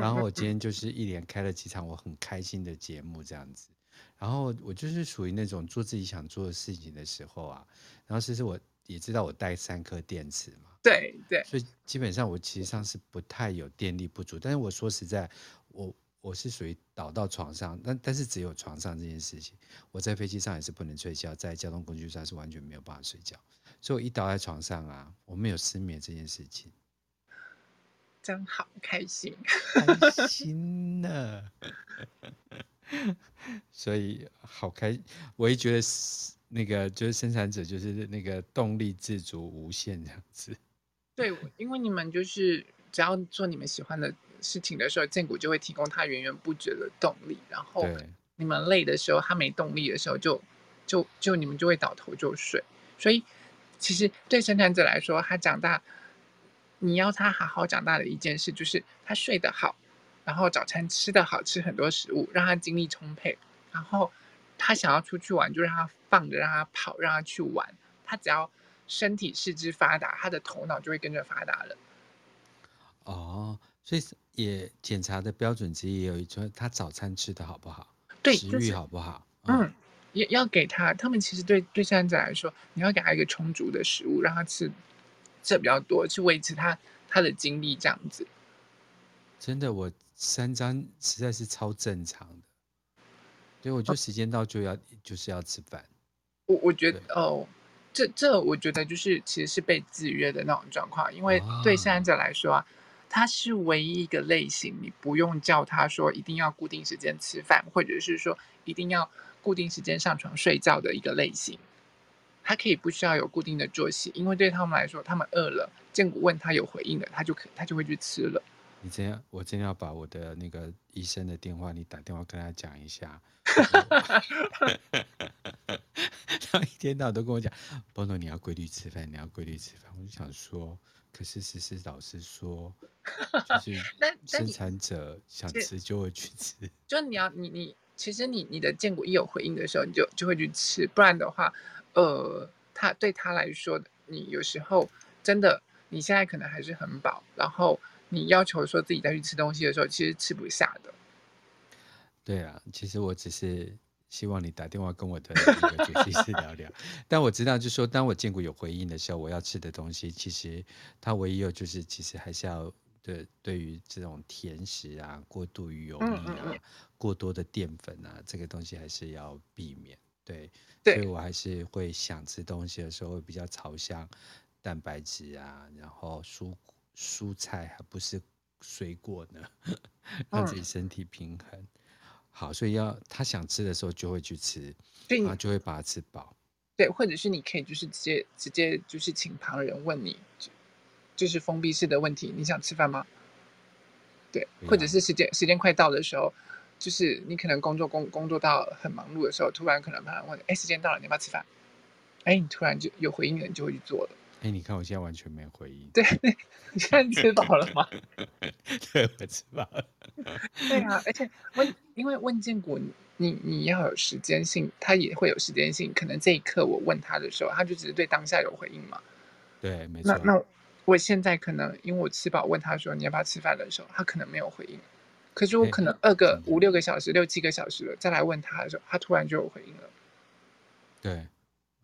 然后我今天就是一连开了几场我很开心的节目这样子，然后我就是属于那种做自己想做的事情的时候啊，然后其实我也知道我带三颗电池嘛，对对，所以基本上我其实上是不太有电力不足，但是我说实在，我我是属于倒到床上，但但是只有床上这件事情，我在飞机上也是不能睡觉，在交通工具上是完全没有办法睡觉，所以我一倒在床上啊，我没有失眠这件事情。真好，开心，<laughs> 开心呢。所以好开，我也觉得那个就是生产者，就是那个动力自足无限这样子。对，因为你们就是只要做你们喜欢的事情的时候，荐骨就会提供他源源不绝的动力。然后你们累的时候，他没动力的时候就，就就就你们就会倒头就睡。所以其实对生产者来说，他长大。你要他好好长大的一件事，就是他睡得好，然后早餐吃得好，吃很多食物，让他精力充沛。然后他想要出去玩，就让他放着，让他跑，让他去玩。他只要身体四肢发达，他的头脑就会跟着发达了。哦，所以也检查的标准之一也有一种，他早餐吃的好不好？对，食欲好不好？嗯，嗯，也要给他。他们其实对对生产者来说，你要给他一个充足的食物，让他吃。这比较多，去维持他他的精力这样子。真的，我三张实在是超正常的。对，我就时间到就要、哦、就是要吃饭。我我觉得哦，这这我觉得就是其实是被制约的那种状况，因为对生产者来说啊，它是唯一一个类型，你不用叫他说一定要固定时间吃饭，或者是说一定要固定时间上床睡觉的一个类型。他可以不需要有固定的作息，因为对他们来说，他们饿了，建谷问他有回应的，他就可他就会去吃了。你真要，我真要把我的那个医生的电话，你打电话跟他讲一下。<laughs> 他一天到晚都跟我讲，波诺你要规律吃饭，你要规律吃饭。我就想说，可是思思老师说，就 <laughs> 是生产者想吃就会去吃。就你要你你，其实你你的建谷一有回应的时候，你就就会去吃，不然的话。呃，他对他来说，你有时候真的，你现在可能还是很饱，然后你要求说自己再去吃东西的时候，其实吃不下的。对啊，其实我只是希望你打电话跟我的那个主治医师聊聊，但我知道，就是说当我建谷有回应的时候，我要吃的东西，其实它唯一有就是，其实还是要对对于这种甜食啊、过度于油腻啊、嗯嗯嗯过多的淀粉啊，这个东西还是要避免。对，所以我还是会想吃东西的时候会比较朝向蛋白质啊，然后蔬蔬菜，还不是水果呢，<laughs> 让自己身体平衡。嗯、好，所以要他想吃的时候就会去吃，然后就会把它吃饱。对，或者是你可以就是直接直接就是请旁人问你，就是封闭式的问题，你想吃饭吗？对，或者是时间时间快到的时候。就是你可能工作工工作到很忙碌的时候，突然可能他问：“哎，时间到了，你要不要吃饭？”哎，你突然就有回应了，你就会去做了。哎，你看我现在完全没回应。<laughs> 对，<laughs> 你现在吃饱了吗？<laughs> 对，我吃饱了。对啊，而且问，因为问建国，你你要有时间性，他也会有时间性。可能这一刻我问他的时候，他就只是对当下有回应嘛。对，没错。那那我现在可能因为我吃饱，问他说你要不要吃饭的时候，他可能没有回应。可是我可能二个五六个小时、六七个小时了，再来问他的时候，他突然就有回应了。对，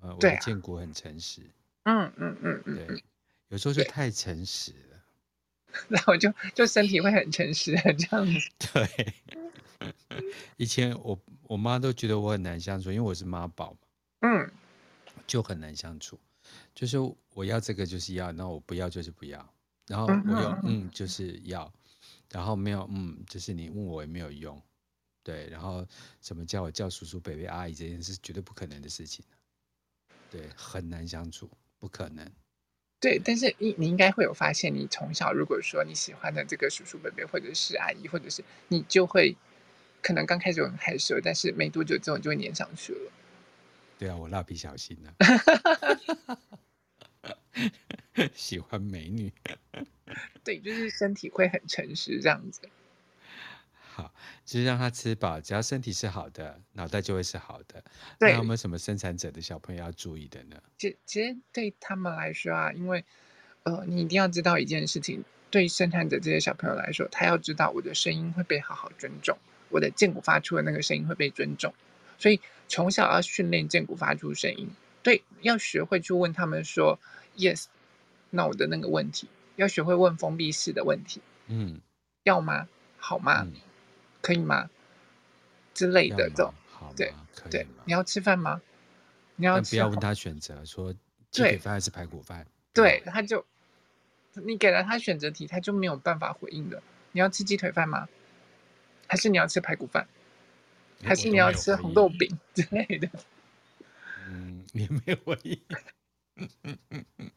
呃，我的建国很诚实。嗯嗯嗯嗯。对，有时候就太诚实了。<laughs> 然后就就身体会很诚实，<laughs> 这样子。<laughs> 对。以前我我妈都觉得我很难相处，因为我是妈宝嘛。嗯。就很难相处，就是我要这个就是要，那我不要就是不要，然后我有嗯就是要。然后没有，嗯，就是你问我也没有用，对。然后什么叫我叫叔叔、伯伯、阿姨这件事，绝对不可能的事情，对，很难相处，不可能。对，但是你你应该会有发现，你从小如果说你喜欢的这个叔叔、伯伯，或者是阿姨，或者是你就会，可能刚开始很害羞，但是没多久之后你就会粘上去了。对啊，我蜡笔小新呢、啊，<laughs> 喜欢美女。<laughs> 对，就是身体会很诚实这样子。好，就是让他吃饱，只要身体是好的，脑袋就会是好的。对，那有没有什么生产者的小朋友要注意的呢？其其实对他们来说啊，因为呃，你一定要知道一件事情，对生产者这些小朋友来说，他要知道我的声音会被好好尊重，我的剑骨发出的那个声音会被尊重，所以从小要训练剑骨发出声音。对，要学会去问他们说 “yes”，那我的那个问题。要学会问封闭式的问题，嗯，要吗？好吗？嗯、可以吗？之类的，这种，对，对，你要吃饭吗？你要，不要问他选择，说鸡腿饭还是排骨饭？对，对，他就，你给了他选择题，他就没有办法回应的。你要吃鸡腿饭吗？还是你要吃排骨饭？还是你要吃红豆饼之类的？嗯，你没有回应。<laughs>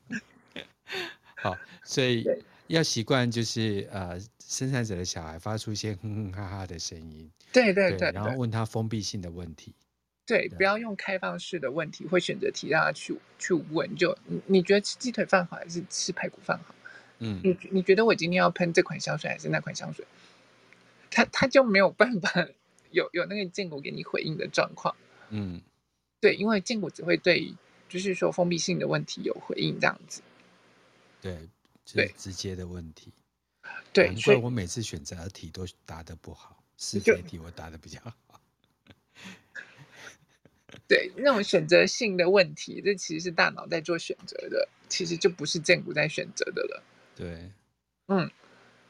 好，所以要习惯，就是呃，生产者的小孩发出一些哼哼哈哈的声音，对对对，对，然后问他封闭性的问题，对，对不要用开放式的问题或选择题让他去去问，就你你觉得吃鸡腿饭好还是吃排骨饭好？嗯，你你觉得我今天要喷这款香水还是那款香水？他他就没有办法有有那个建谷给你回应的状况，嗯，对，因为建谷只会对就是说封闭性的问题有回应这样子。对，最直接的问题。对，难怪我每次选择题都答的不好，是非题我答的比较好。<laughs> 对，那种选择性的问题，这其实是大脑在做选择的，其实就不是建谷在选择的了。对，嗯，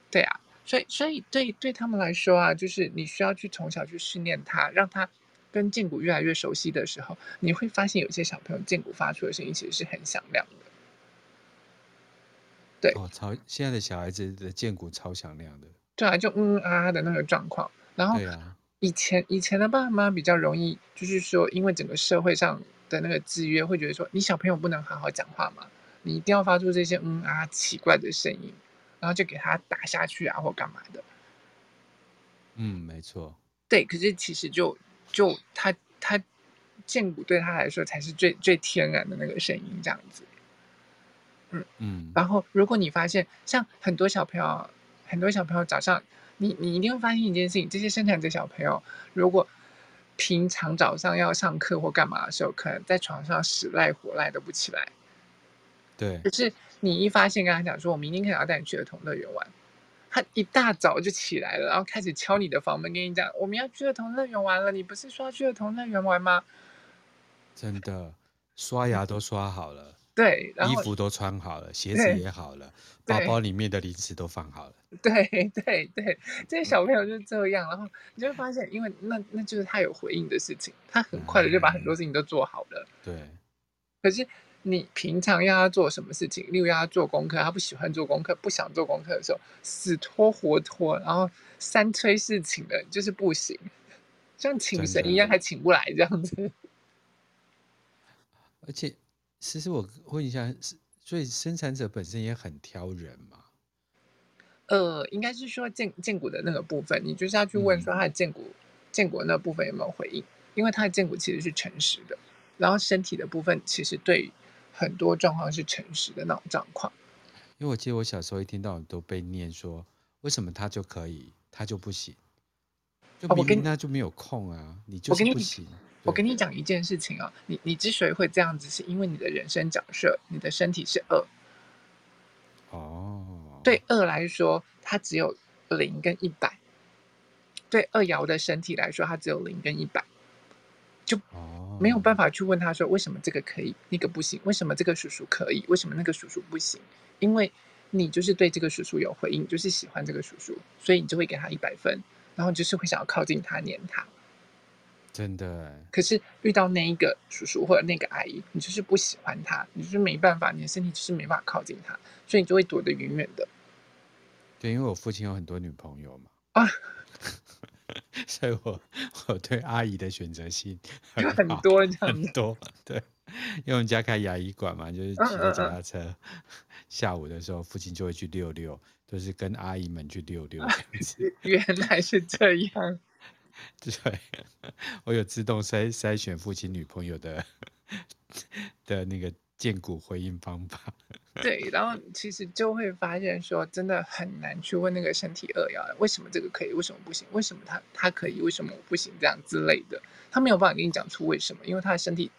对啊，所以，所以对对他们来说啊，就是你需要去从小去训练他，让他跟建谷越来越熟悉的时候，你会发现有些小朋友建谷发出的声音其实是很响亮的。对，哦，超现在的小孩子的剑骨超响亮的，对啊，就嗯嗯啊啊的那个状况。然后，以前、啊、以前的爸妈比较容易，就是说，因为整个社会上的那个制约，会觉得说，你小朋友不能好好讲话嘛，你一定要发出这些嗯啊奇怪的声音，然后就给他打下去啊或干嘛的。嗯，没错。对，可是其实就就他他剑骨对他来说才是最最天然的那个声音，这样子。嗯嗯。然后，如果你发现像很多小朋友，很多小朋友早上。你你一定会发现一件事情，这些生产者小朋友，如果平常早上要上课或干嘛的时候，可能在床上死赖活赖都不起来。对。可是你一发现跟他讲说，我明天可能要带你去儿童乐园玩，他一大早就起来了，然后开始敲你的房门，跟你讲我们要去儿童乐园玩了。你不是说要去儿童乐园玩吗？真的，刷牙都刷好了。对，然后衣服都穿好了，鞋子也好了，包包里面的零食都放好了。对对对，这些小朋友就是这样，然后你就会发现，因为那那就是他有回应的事情，他很快的就把很多事情都做好了。对。可是你平常要他做什么事情，例如要他做功课，他不喜欢做功课，不想做功课的时候，死拖活拖，然后三催四请的，就是不行，像请神一样，还请不来这样子。<laughs> 而且。其实我问一下，所以生产者本身也很挑人嘛？呃，应该是说建建股的那个部分，你就是要去问说他的荐骨荐、嗯、骨的那部分有没有回应，因为他的建股其实是诚实的，然后身体的部分其实对很多状况是诚实的那种状况。因为我记得我小时候一听到都被念说，为什么他就可以，他就不行？就明明他就没有空啊，你就是不行。我跟你讲一件事情啊，你你之所以会这样子，是因为你的人生假设，你的身体是二。哦。对二来说，它只有零跟一百。对二爻的身体来说，它只有零跟一百，就没有办法去问他说，为什么这个可以，那个不行？为什么这个叔叔可以，为什么那个叔叔不行？因为你就是对这个叔叔有回应，就是喜欢这个叔叔，所以你就会给他一百分，然后就是会想要靠近他，黏他。真的，可是遇到那一个叔叔或者那个阿姨，你就是不喜欢他，你就是没办法，你的身体就是没办法靠近他，所以你就会躲得远远的。对，因为我父亲有很多女朋友嘛，啊，<laughs> 所以我我对阿姨的选择性很，很多，很多。对，因为我们家开牙医馆嘛，就是骑着脚踏车，嗯嗯嗯，下午的时候，父亲就会去遛遛，都，就是跟阿姨们去遛遛。<laughs> 原来是这样。<laughs> 对，<laughs> 我有自动筛筛选父亲女朋友的 <laughs> 的那个荐骨回应方法。对，然后其实就会发现说，真的很难去问那个身体二爻，为什么这个可以，为什么不行？为什么他他可以，为什么我不行？这样之类的，他没有办法跟你讲出为什么，因为他的身体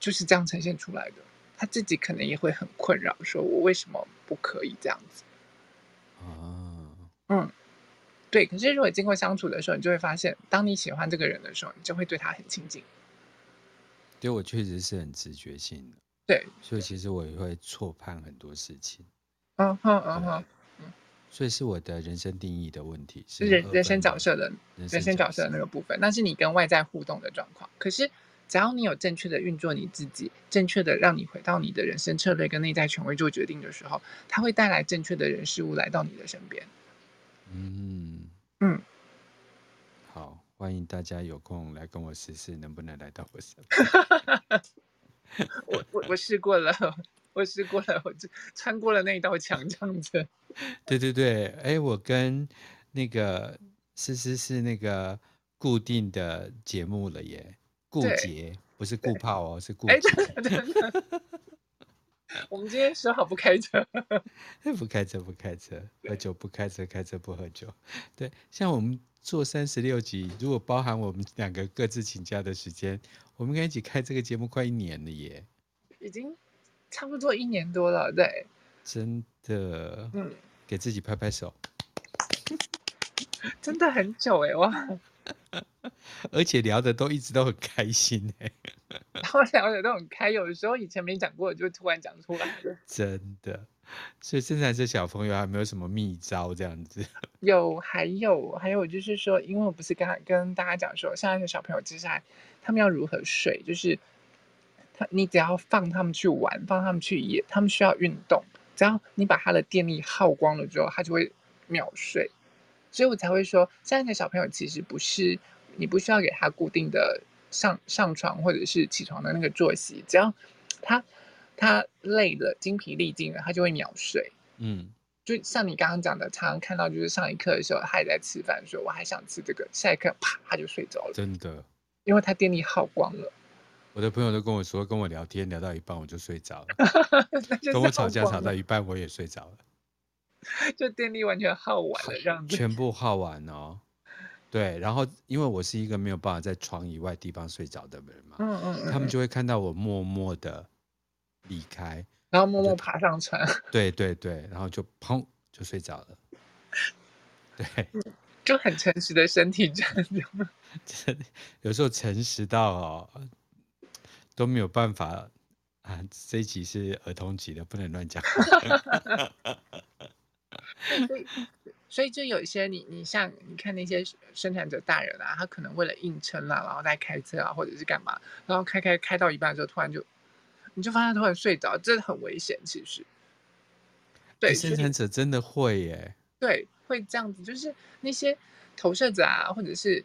就是这样呈现出来的。他自己可能也会很困扰，说我为什么不可以这样子？啊，嗯。对，可是如果经过相处的时候，你就会发现，当你喜欢这个人的时候，你就会对他很亲近。对，我确实是很直觉性的。对，所以其实我也会错判很多事情。嗯哼嗯哼，嗯。所以是我的人生定义的问题，是人人生角色的人生角色的那个部分，那是你跟外在互动的状况。可是只要你有正确的运作你自己，正确的让你回到你的人生策略跟内在权威做决定的时候，它会带来正确的人事物来到你的身边。嗯嗯，好，欢迎大家有空来跟我试试，能不能来到我身边？<laughs> 我我 <laughs> 我试过了，我试过了，我就穿过了那一道墙，这样子。对对对，哎，我跟那个思思是那个固定的节目了耶，顾杰不是顾炮哦，是固结。<laughs> 我们今天说好 <laughs> 不开车，不开车不开车，喝酒不开车，开车不喝酒。对，像我们做三十六集，如果包含我们两个各自请假的时间，我们跟一起开这个节目快一年了耶，已经差不多一年多了，对，真的，嗯，给自己拍拍手，真的很久哎哇，<laughs> 而且聊的都一直都很开心哎。然后聊的都很开，有的时候以前没讲过，就突然讲出来了。<laughs> 真的，所以现在这小朋友还没有什么秘招这样子。<laughs> 有，还有，还有就是说，因为我不是跟跟大家讲说，现在的小朋友接下来他们要如何睡，就是他你只要放他们去玩，放他们去野，他们需要运动，只要你把他的电力耗光了之后，他就会秒睡。所以我才会说，现在的小朋友其实不是你不需要给他固定的上上床或者是起床的那个作息，只要他他累了、精疲力尽了，他就会秒睡。嗯，就像你刚刚讲的，常常看到就是上一课的时候，他也在吃饭，说我还想吃这个，下一刻啪他就睡着了。真的，因为他电力耗光了。我的朋友都跟我说，跟我聊天聊到一半我就睡着了，<laughs> 跟我吵架吵到一半我也睡着了。就电力完全耗完了，这样子全部耗完哦。对，然后因为我是一个没有办法在床以外地方睡着的人嘛，嗯嗯，他们就会看到我默默的离开，然后默默爬上床。对对对，然后就砰就睡着了。对，就很诚实的身体这样子，<laughs> 有时候诚实到哦都没有办法啊。这一集是儿童集的，不能乱讲。<laughs> 所以，<laughs> 所以就有一些你，你像你看那些生产者大人啊，他可能为了硬撑啊，然后再开车啊，或者是干嘛，然后开开开到一半的时候，突然就，你就发现突然睡着，真的很危险。其实，对，生产者真的会耶，对，会这样子，就是那些投射者啊，或者是。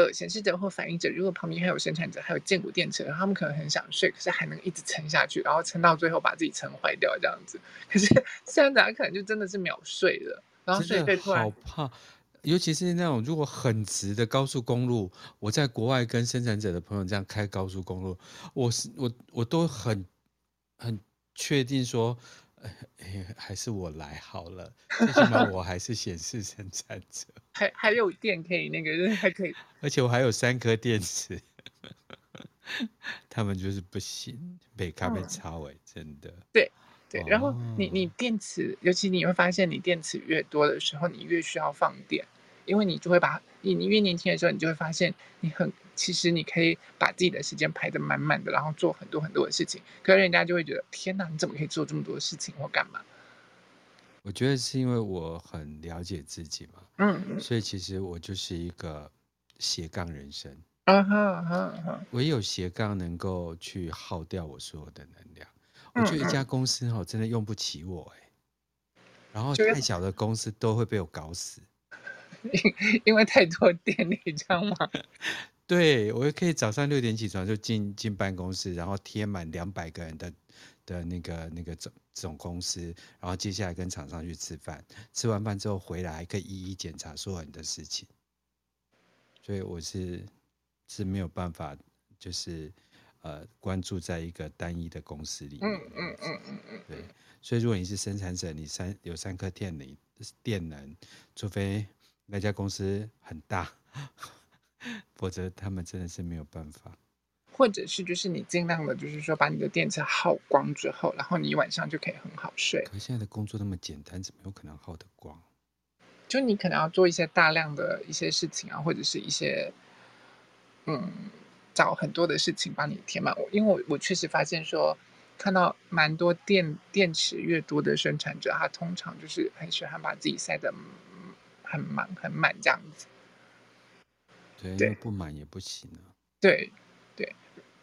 呃，显示者或反映者，如果旁边还有生产者，还有建股电池，他们可能很想睡，可是还能一直撑下去，然后撑到最后把自己撑坏掉这样子。可是现在大家可能就真的是秒睡了，然后睡睡突然好怕，尤其是那种如果很直的高速公路，我在国外跟生产者的朋友这样开高速公路，我是我我都很很确定说。哎，还是我来好了，最起码 <laughs> 我还是显示生产者，还还有电可以那个，还可以，<laughs> 而且我还有三颗电池，他们就是不行，被咖啡超哎，真的。对对，然后你你电池，尤其你会发现，你电池越多的时候，你越需要放电，因为你就会把你你越年轻的时候，你就会发现你很。其实你可以把自己的时间排得满满的，然后做很多很多的事情，可是人家就会觉得天哪，你怎么可以做这么多事情或干嘛？我觉得是因为我很了解自己嘛，嗯，所以其实我就是一个斜杠人生，啊哈哈哈，唯有斜杠能够去耗掉我所有的能量。我觉得一家公司哈真的用不起我哎，然后太小的公司都会被我搞死，<laughs> 因因为太多电力，你知道吗？对，我也可以早上六点起床就进进办公室，然后贴满两百个人的的那个那个总总公司，然后接下来跟厂商去吃饭，吃完饭之后回来可以一一检查所有人的事情，所以我是是没有办法，就是呃关注在一个单一的公司里面。嗯嗯嗯嗯嗯。对，所以如果你是生产者，你三有三颗电能电能，除非那家公司很大。否则他们真的是没有办法，或者是就是你尽量的，就是说把你的电池耗光之后，然后你晚上就可以很好睡。可是现在的工作那么简单，怎么有可能耗得光？就你可能要做一些大量的一些事情啊，或者是一些嗯，找很多的事情帮你填满。我因为我我确实发现说，看到蛮多电电池越多的生产者，他通常就是很喜欢把自己塞得很满很满这样子。对，不满也不行啊。对，对，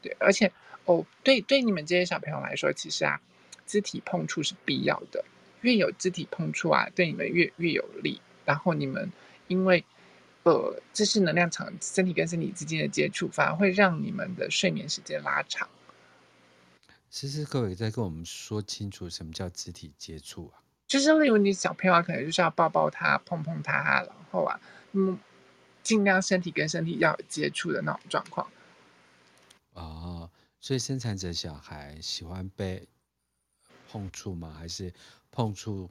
对，而且哦，对，对你们这些小朋友来说，其实啊，肢体碰触是必要的。越有肢体碰触啊，对你们越越有利。然后你们因为呃，这是能量场，身体跟身体之间的接触，反而会让你们的睡眠时间拉长。其实各位在跟我们说清楚，什么叫肢体接触啊？就是例如你小朋友啊，可能就是要抱抱他、碰碰他，然后啊，嗯。尽量身体跟身体要有接触的那种状况。哦，所以生产者小孩喜欢被碰触吗？还是碰触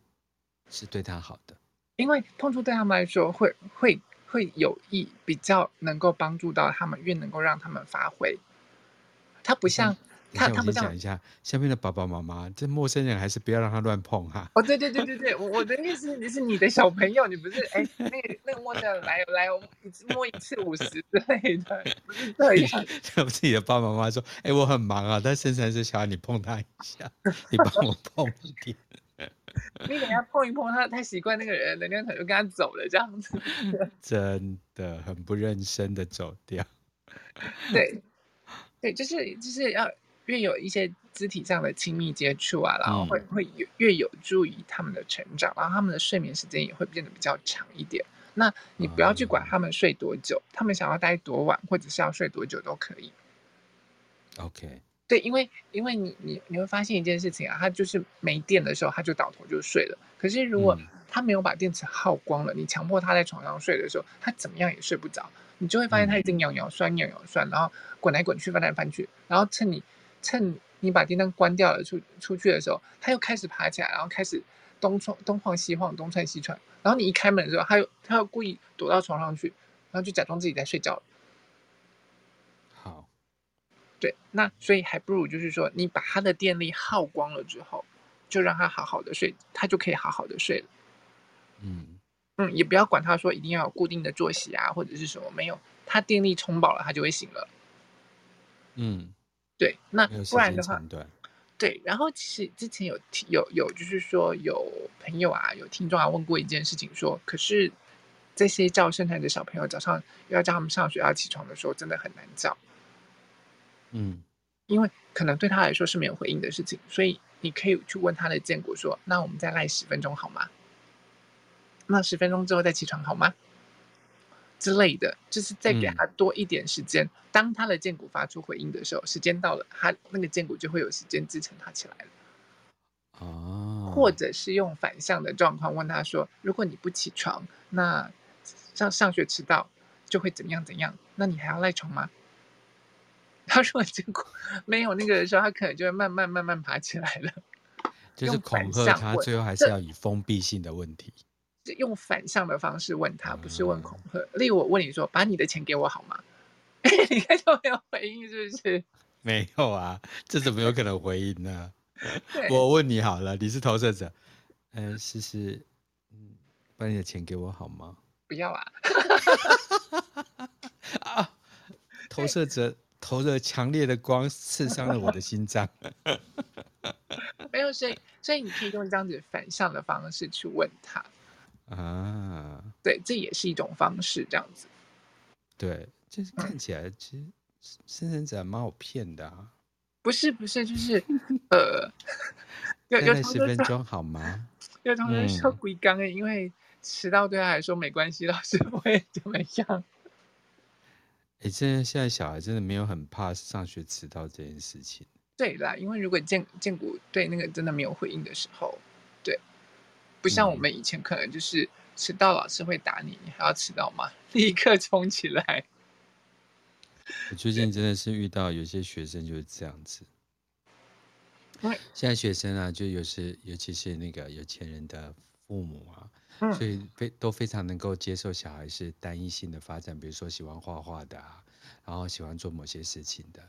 是对他好的？因为碰触对他们来说会会会有益，比较能够帮助到他们，越能够让他们发挥。它不像。他他不讲一下，下面的爸爸妈妈，这陌生人还是不要让他乱碰哈。哦，对对对对对，我我的意思，你是你的小朋友，你不是哎，那个那个陌生人来来，我们摸一次五十之类的，不是这样。我 <laughs> 自己的爸爸妈妈说，哎，我很忙啊，但生产是小孩，你碰他一下，你帮我 <laughs> 碰一点。你等下碰一碰他，他习惯那个人，能量场就跟他走了，这样子。<laughs> 真的很不认生的走掉。对，对，就是就是要。越有一些肢体上的亲密接触啊，然后会会越越有助于他们的成长，然后他们的睡眠时间也会变得比较长一点。那你不要去管他们睡多久，他们想要待多晚，或者是要睡多久都可以。OK。对，因为因为你你你会发现一件事情啊，他就是没电的时候，他就倒头就睡了。可是如果他没有把电池耗光了，你强迫他在床上睡的时候，他怎么样也睡不着。你就会发现他一直尿尿酸尿尿酸，然后滚来滚去翻来翻去，然后趁你趁你把电灯关掉了出出去的时候，他又开始爬起来，然后开始东窜东晃西晃东窜西窜，然后你一开门的时候，他又他又故意躲到床上去，然后就假装自己在睡觉好。对，那所以还不如就是说，你把他的电力耗光了之后，就让他好好的睡，他就可以好好的睡了。嗯嗯，也不要管他说一定要有固定的作息啊，或者是什么，没有，他电力充饱了，他就会醒了。嗯，对，那不然的话，对，对，然后其实之前有有有就是说有朋友啊，有听众啊问过一件事情说，说可是这些叫生产的小朋友早上要叫他们上学要起床的时候，真的很难叫。嗯，因为可能对他来说是没有回应的事情，所以你可以去问他的建国说：“那我们再赖十分钟好吗？那十分钟之后再起床好吗？”之类的，就是再给他多一点时间。嗯、当他的剑骨发出回应的时候，时间到了，他那个剑骨就会有时间支撑他起来了。哦，或者是用反向的状况问他说：“如果你不起床，那上上学迟到就会怎么样怎样？那你还要赖床吗？” <laughs> 他说：“结果没有那个的时候，他可能就会慢慢慢慢爬起来了。就是恐吓他，最后还是要以封闭性的问题，用反向的方式问他，不是问恐吓。嗯、例如，我问你说：‘把你的钱给我好吗？’ <laughs> 你看就没有回应，是不是？<laughs> 没有啊，这怎么有可能回应呢？<laughs> 我问你好了，你是投射者，嗯、呃，试试，嗯，把你的钱给我好吗？不要啊！啊，投射者。”投着强烈的光，刺伤了我的心脏。没有，所以所以你可以用这样子反向的方式去问他啊。对，这也是一种方式，这样子。对，就是看起来其实生产者蛮好骗的啊。不是不是，就是呃，有有十分钟好吗？有同学说鬼刚诶，因为迟到对他来说没关系，老师不会怎么样。哎，<laughs> 现在现在小孩真的没有很怕上学迟到这件事情。对啦，因为如果建建国对那个真的没有回应的时候，对，不像我们以前可能就是迟到老师会打你，你还要迟到吗？<laughs> 立刻冲起来。我最近真的是遇到有些学生就是这样子。<laughs> 现在学生啊，就有时尤其是那个有钱人的父母啊。所以非都非常能够接受小孩是单一性的发展，比如说喜欢画画的啊，然后喜欢做某些事情的，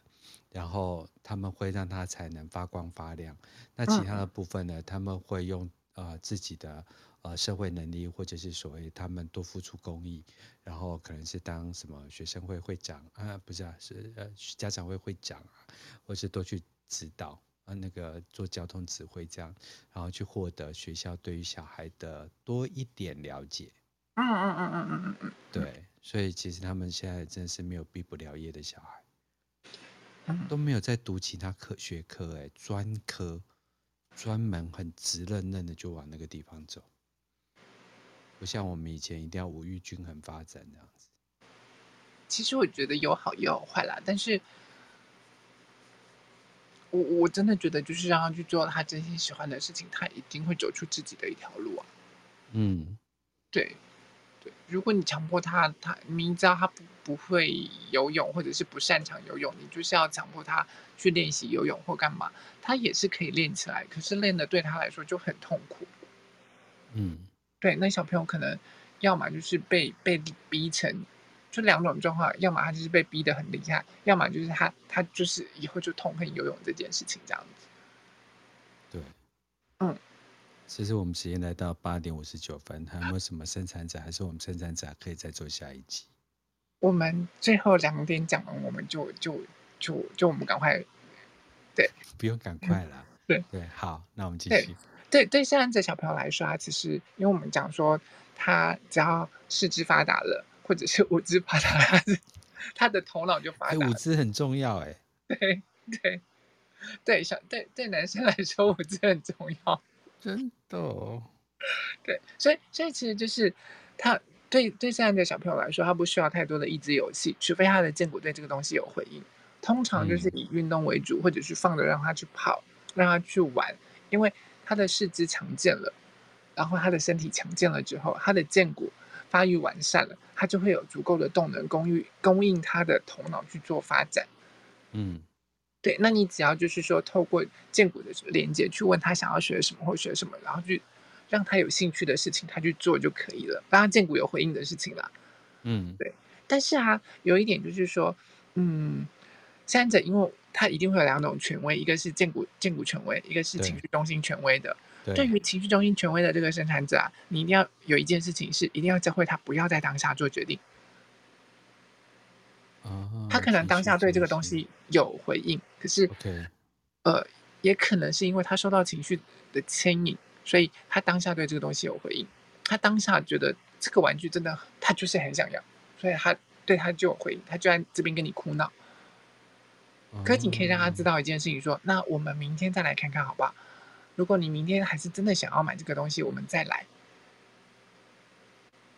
然后他们会让他才能发光发亮。那其他的部分呢，他们会用呃自己的呃社会能力，或者是所谓他们多付出公益，然后可能是当什么学生会会长啊，不是啊，是呃家长会会长啊，或是多去指导。啊，那个做交通指挥这样，然后去获得学校对于小孩的多一点了解。嗯嗯嗯嗯嗯嗯嗯。对，所以其实他们现在真的是没有毕不了业的小孩，都没有在读其他科学科，哎，专科，专门很直愣愣的就往那个地方走，不像我们以前一定要五育均衡发展这样子。其实我觉得有好也有坏啦，但是。我我真的觉得，就是让他去做他真心喜欢的事情，他一定会走出自己的一条路啊。嗯，对，对。如果你强迫他，他明知道他不不会游泳，或者是不擅长游泳，你就是要强迫他去练习游泳或干嘛，他也是可以练起来。可是练的对他来说就很痛苦。嗯，对。那小朋友可能要么就是被被逼成。就两种状况，要么他就是被逼得很厉害，要么就是他他就是以后就痛恨游泳这件事情这样子。其实我们时间来到八点五十九分，还有没有什么生产者？还是我们生产者可以再做下一集？我们最后两点讲完，我们就就就就我们赶快，对，不用赶快了，嗯，对对，好，那我们继续。对对，对生产者小朋友来说啊，其实因为我们讲说他只要四肢发达了。或者是五肢发达，<laughs> 他的头脑就发达。五肢很重要，哎。对对对小对对男生来说，五肢很重要，真的、哦。对，所以所以其实就是他对对现在的小朋友来说，他不需要太多的益智游戏，除非他的荐骨对这个东西有回应。通常就是以运动为主，嗯、或者是放着让他去跑，让他去玩，因为他的四肢强健了，然后他的身体强健了之后，他的荐骨发育完善了，他就会有足够的动能供应供应他的头脑去做发展。嗯。对，那你只要就是说，透过建股的连接去问他想要学什么或学什么，然后去让他有兴趣的事情，他去做就可以了，让他荐股有回应的事情啦。嗯，对。但是啊，有一点就是说，嗯，三者因为他一定会有两种权威，一个是荐股荐股权威，一个是情绪中心权威的。对于情绪中心权威的这个生产者啊，你一定要有一件事情是一定要教会他不要在当下做决定。他可能当下对这个东西有回应，可是.呃，也可能是因为他受到情绪的牵引，所以他当下对这个东西有回应。他当下觉得这个玩具真的，他就是很想要，所以他对他就有回应，他就在这边跟你哭闹。可是你可以让他知道一件事情说，说、oh. 那我们明天再来看看好不好？如果你明天还是真的想要买这个东西，我们再来。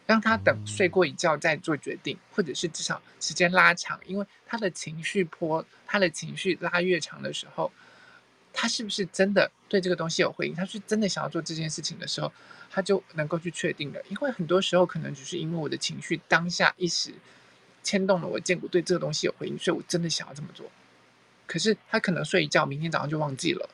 让他等睡过一觉再做决定，或者是至少时间拉长，因为他的情绪波，他的情绪拉越长的时候，他是不是真的对这个东西有回应？他是真的想要做这件事情的时候，他就能够去确定了。因为很多时候可能只是因为我的情绪当下一时牵动了我见骨对这个东西有回应，所以我真的想要这么做。可是他可能睡一觉，明天早上就忘记了。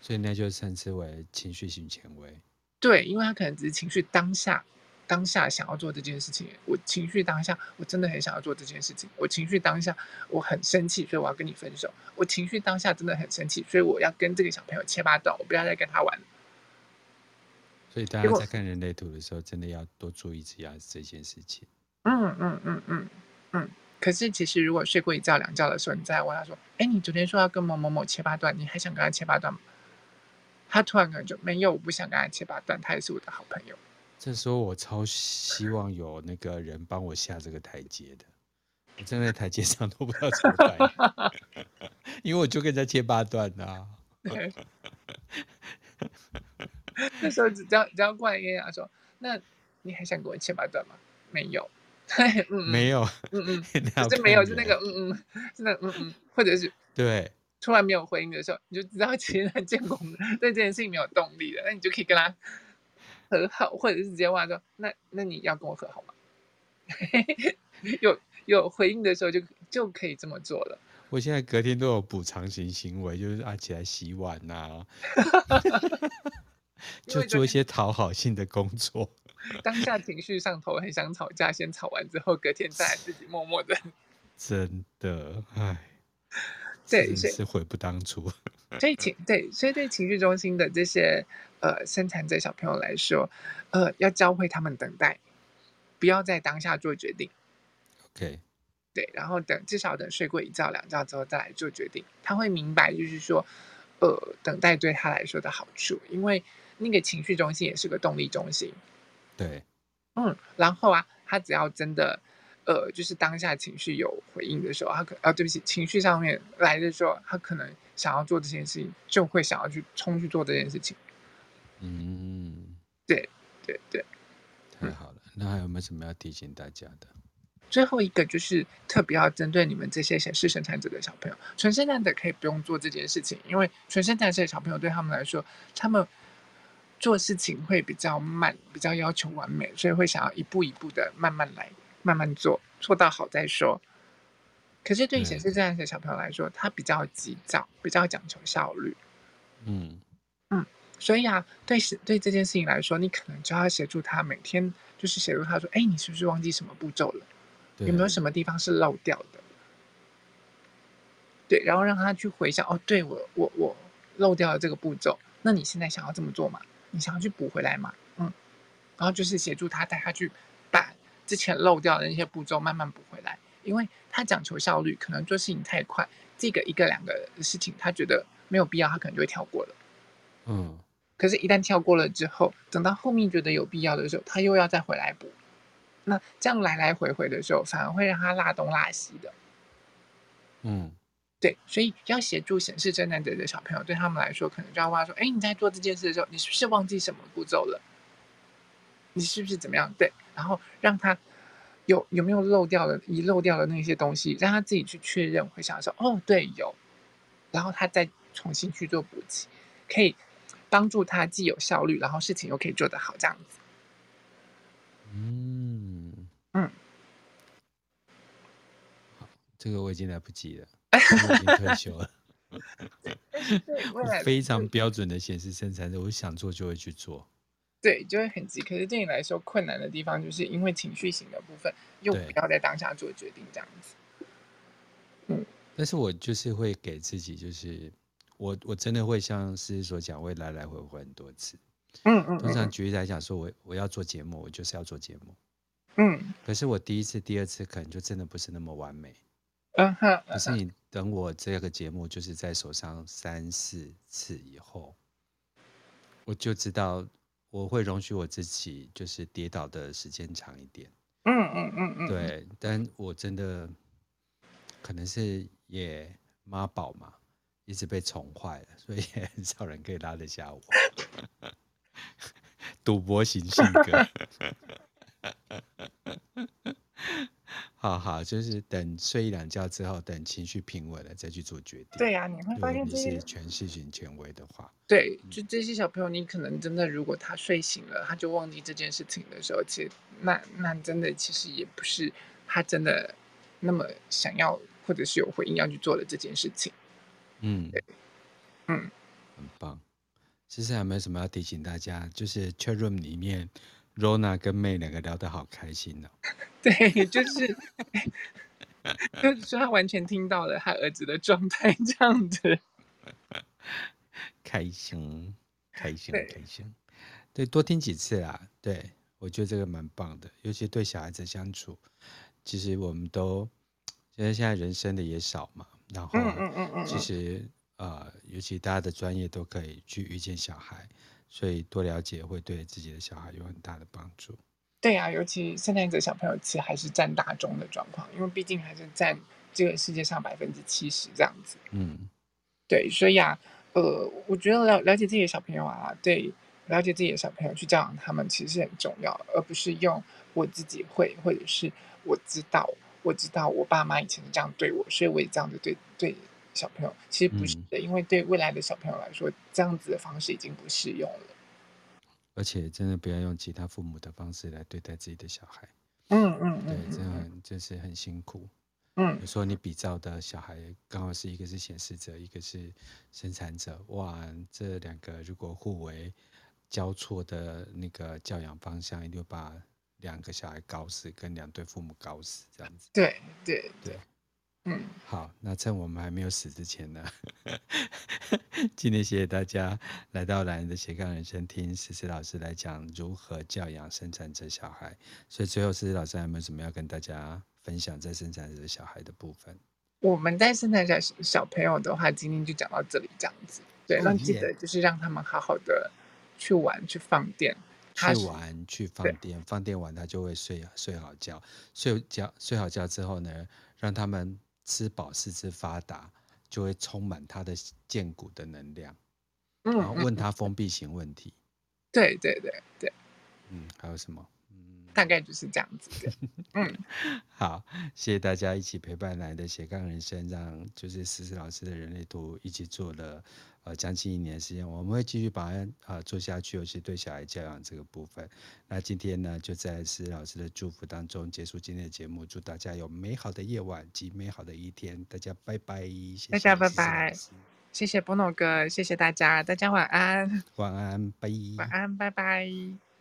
所以那就称之为情绪性权威。对，因为他可能只是情绪当下。当下想要做这件事情，我情绪当下我真的很想要做这件事情。我情绪当下我很生气，所以我要跟你分手。我情绪当下真的很生气，所以我要跟这个小朋友切八段，我不要再跟他玩。所以大家在看人类图的时候，真的要多注意一下这件事情。嗯嗯嗯嗯嗯。可是其实如果睡过一觉两觉的时候，你再问他说：“哎，你昨天说要跟某某某切八段，你还想跟他切八段吗？”他突然可能就没有，我不想跟他切八段，他也是我的好朋友。这时候我超希望有那个人帮我下这个台阶的，我站在台阶上都不知道怎么办，<laughs> 因为我就跟人家切八段啊。那时候只要只要过来跟人家说，那你还想跟我切八段吗？没有，<laughs> 嗯嗯没有，嗯嗯，就没有，就那个嗯嗯，真的嗯嗯，或者是对，突然没有回应的时候，你就知道其实他建功对这件事情没有动力了，那你就可以跟他。和好，或者是直接问说：“那那你要跟我和好吗？”有有回应的时候就，就就可以这么做了。我现在隔天都有补偿型行为，就是啊起来洗碗呐、<laughs> 啊，就做一些讨好性的工作。当下情绪上头，很想吵架，先吵完之后，隔天再来自己默默的。<laughs> 真的，唉，对，是悔不当初。所以情对，所以对情绪中心的这些。呃，生产者小朋友来说，呃，要教会他们等待，不要在当下做决定。OK，对，然后等至少等睡过一觉两觉之后再来做决定，他会明白，就是说，呃，等待对他来说的好处，因为那个情绪中心也是个动力中心。对，嗯，然后啊，他只要真的，呃，就是当下情绪有回应的时候，他可啊，对不起，情绪上面来的时候，他可能想要做这件事情，就会想要去冲去做这件事情。嗯，对对对，太好了。那还有没有什么要提醒大家的？最后一个就是特别要针对你们这些显示生产者的小朋友，纯生产者可以不用做这件事情，因为纯生产者的小朋友对他们来说，他们做事情会比较慢，比较要求完美，所以会想要一步一步的慢慢来，慢慢做，做到好再说。可是对于显示生产者的小朋友来说，他比较急躁，比较讲求效率。嗯嗯。所以啊，对是对这件事情来说，你可能就要协助他每天，就是协助他说：“哎，你是不是忘记什么步骤了？有没有什么地方是漏掉的？”对，然后让他去回想：“哦，对我我我漏掉了这个步骤，那你现在想要这么做吗？你想要去补回来吗？”嗯，然后就是协助他带他去把之前漏掉的那些步骤慢慢补回来，因为他讲求效率，可能做事情太快，这个一个两个的事情他觉得没有必要，他可能就会跳过了。嗯，可是，一旦跳过了之后，等到后面觉得有必要的时候，他又要再回来补。那这样来来回回的时候，反而会让他拉东拉西的。嗯，对，所以要协助显示生产者的小朋友，对他们来说，可能就要问他说：“哎，你在做这件事的时候，你是不是忘记什么步骤了？你是不是怎么样？”对，然后让他有有没有漏掉的遗漏掉的那些东西，让他自己去确认，会想说：“哦，对，有。”然后他再重新去做补齐，可以帮助他既有效率，然后事情又可以做得好，这样子。嗯嗯，好，这个我已经来不及了。<laughs> 我已经退休了，我 <laughs> 非常标准的显示生产者，我想做就会去做，对，就会很急。可是对你来说困难的地方，就是因为情绪型的部分，又不要在当下做决定这样子。嗯，但是我就是会给自己，就是我我真的会像诗诗所讲，会来来回回很多次。嗯嗯，嗯，通常举例来讲，说我我要做节目，我就是要做节目。嗯，可是我第一次、第二次可能就真的不是那么完美。嗯哼，可是你等我这个节目就是在手上三四次以后，我就知道我会容许我自己就是跌倒的时间长一点。嗯嗯嗯嗯，对，但我真的可能是也妈宝嘛，一直被宠坏了，所以也很少人可以拉得下我。赌博型性格。<laughs> 好好，就是等睡一两觉之后，等情绪平稳了再去做决定。对呀、啊，你会发现这些是权势型权威的话，对，就这些小朋友，你可能真的，如果他睡醒了，他就忘记这件事情的时候，其实那那真的其实也不是他真的那么想要，或者是有回应要去做的这件事情。嗯，对，嗯，很棒。其实还有没有什么要提醒大家？就是 chat room 里面。Rona 跟 May 两个聊得好开心呢、哦。<laughs> 对，就是，就是说他完全听到了他儿子的状态这样子。开心，开心，开心。对，多听几次啊。对，我觉得这个蛮棒的，尤其对小孩子相处，其实我们都因为现在人生的也少嘛。然后，其实呃，尤其大家的专业都可以去遇见小孩。所以多了解会对自己的小孩有很大的帮助。对啊，尤其现在的小朋友其实还是占大众的状况，因为毕竟还是占这个世界上百分之七十这样子。嗯，对，所以啊，呃，我觉得了了解自己的小朋友啊，对，了解自己的小朋友去教养他们其实是很重要，而不是用我自己会或者是我知道，我知道我爸妈以前是这样对我，所以我也这样子对对。小朋友其实不是的，嗯，因为对未来的小朋友来说，这样子的方式已经不适用了。而且真的不要用其他父母的方式来对待自己的小孩。嗯嗯嗯，对，这样就是很辛苦。嗯，有时候你比照的小孩刚好是一个是显示者，一个是生产者，哇，这两个如果互为交错的那个教养方向，一定把两个小孩搞死，跟两对父母搞死，这样子。对对对。对嗯，好，那趁我们还没有死之前呢，<laughs> 今天谢谢大家来到懒人的斜杠人生，听诗诗老师来讲如何教养生产者小孩。所以最后，思思老师还有没有什么要跟大家分享在生产者小孩的部分？我们在生产者小朋友的话，今天就讲到这里，这样子。对，那记得就是让他们好好的去玩，去放电。去玩，去放电，放电完他就会睡睡好觉，睡觉睡好觉之后呢，让他们。吃饱四肢发达，就会充满他的健骨的能量。嗯，然后问他封闭型问题。对对对对。嗯，还有什么？嗯，大概就是这样子的。<laughs> 嗯，好，谢谢大家一起陪伴来的斜杠人生，让就是思思老师的人类图一起做了。呃，将近一年时间，我们会继续把它呃做下去，尤其对小孩教养这个部分。那今天呢，就在思思老师的祝福当中结束今天的节目。祝大家有美好的夜晚及美好的一天，大家拜拜，谢谢大家拜拜，谢谢波诺哥，谢谢大家，大家晚安，晚安，拜，晚安，拜拜。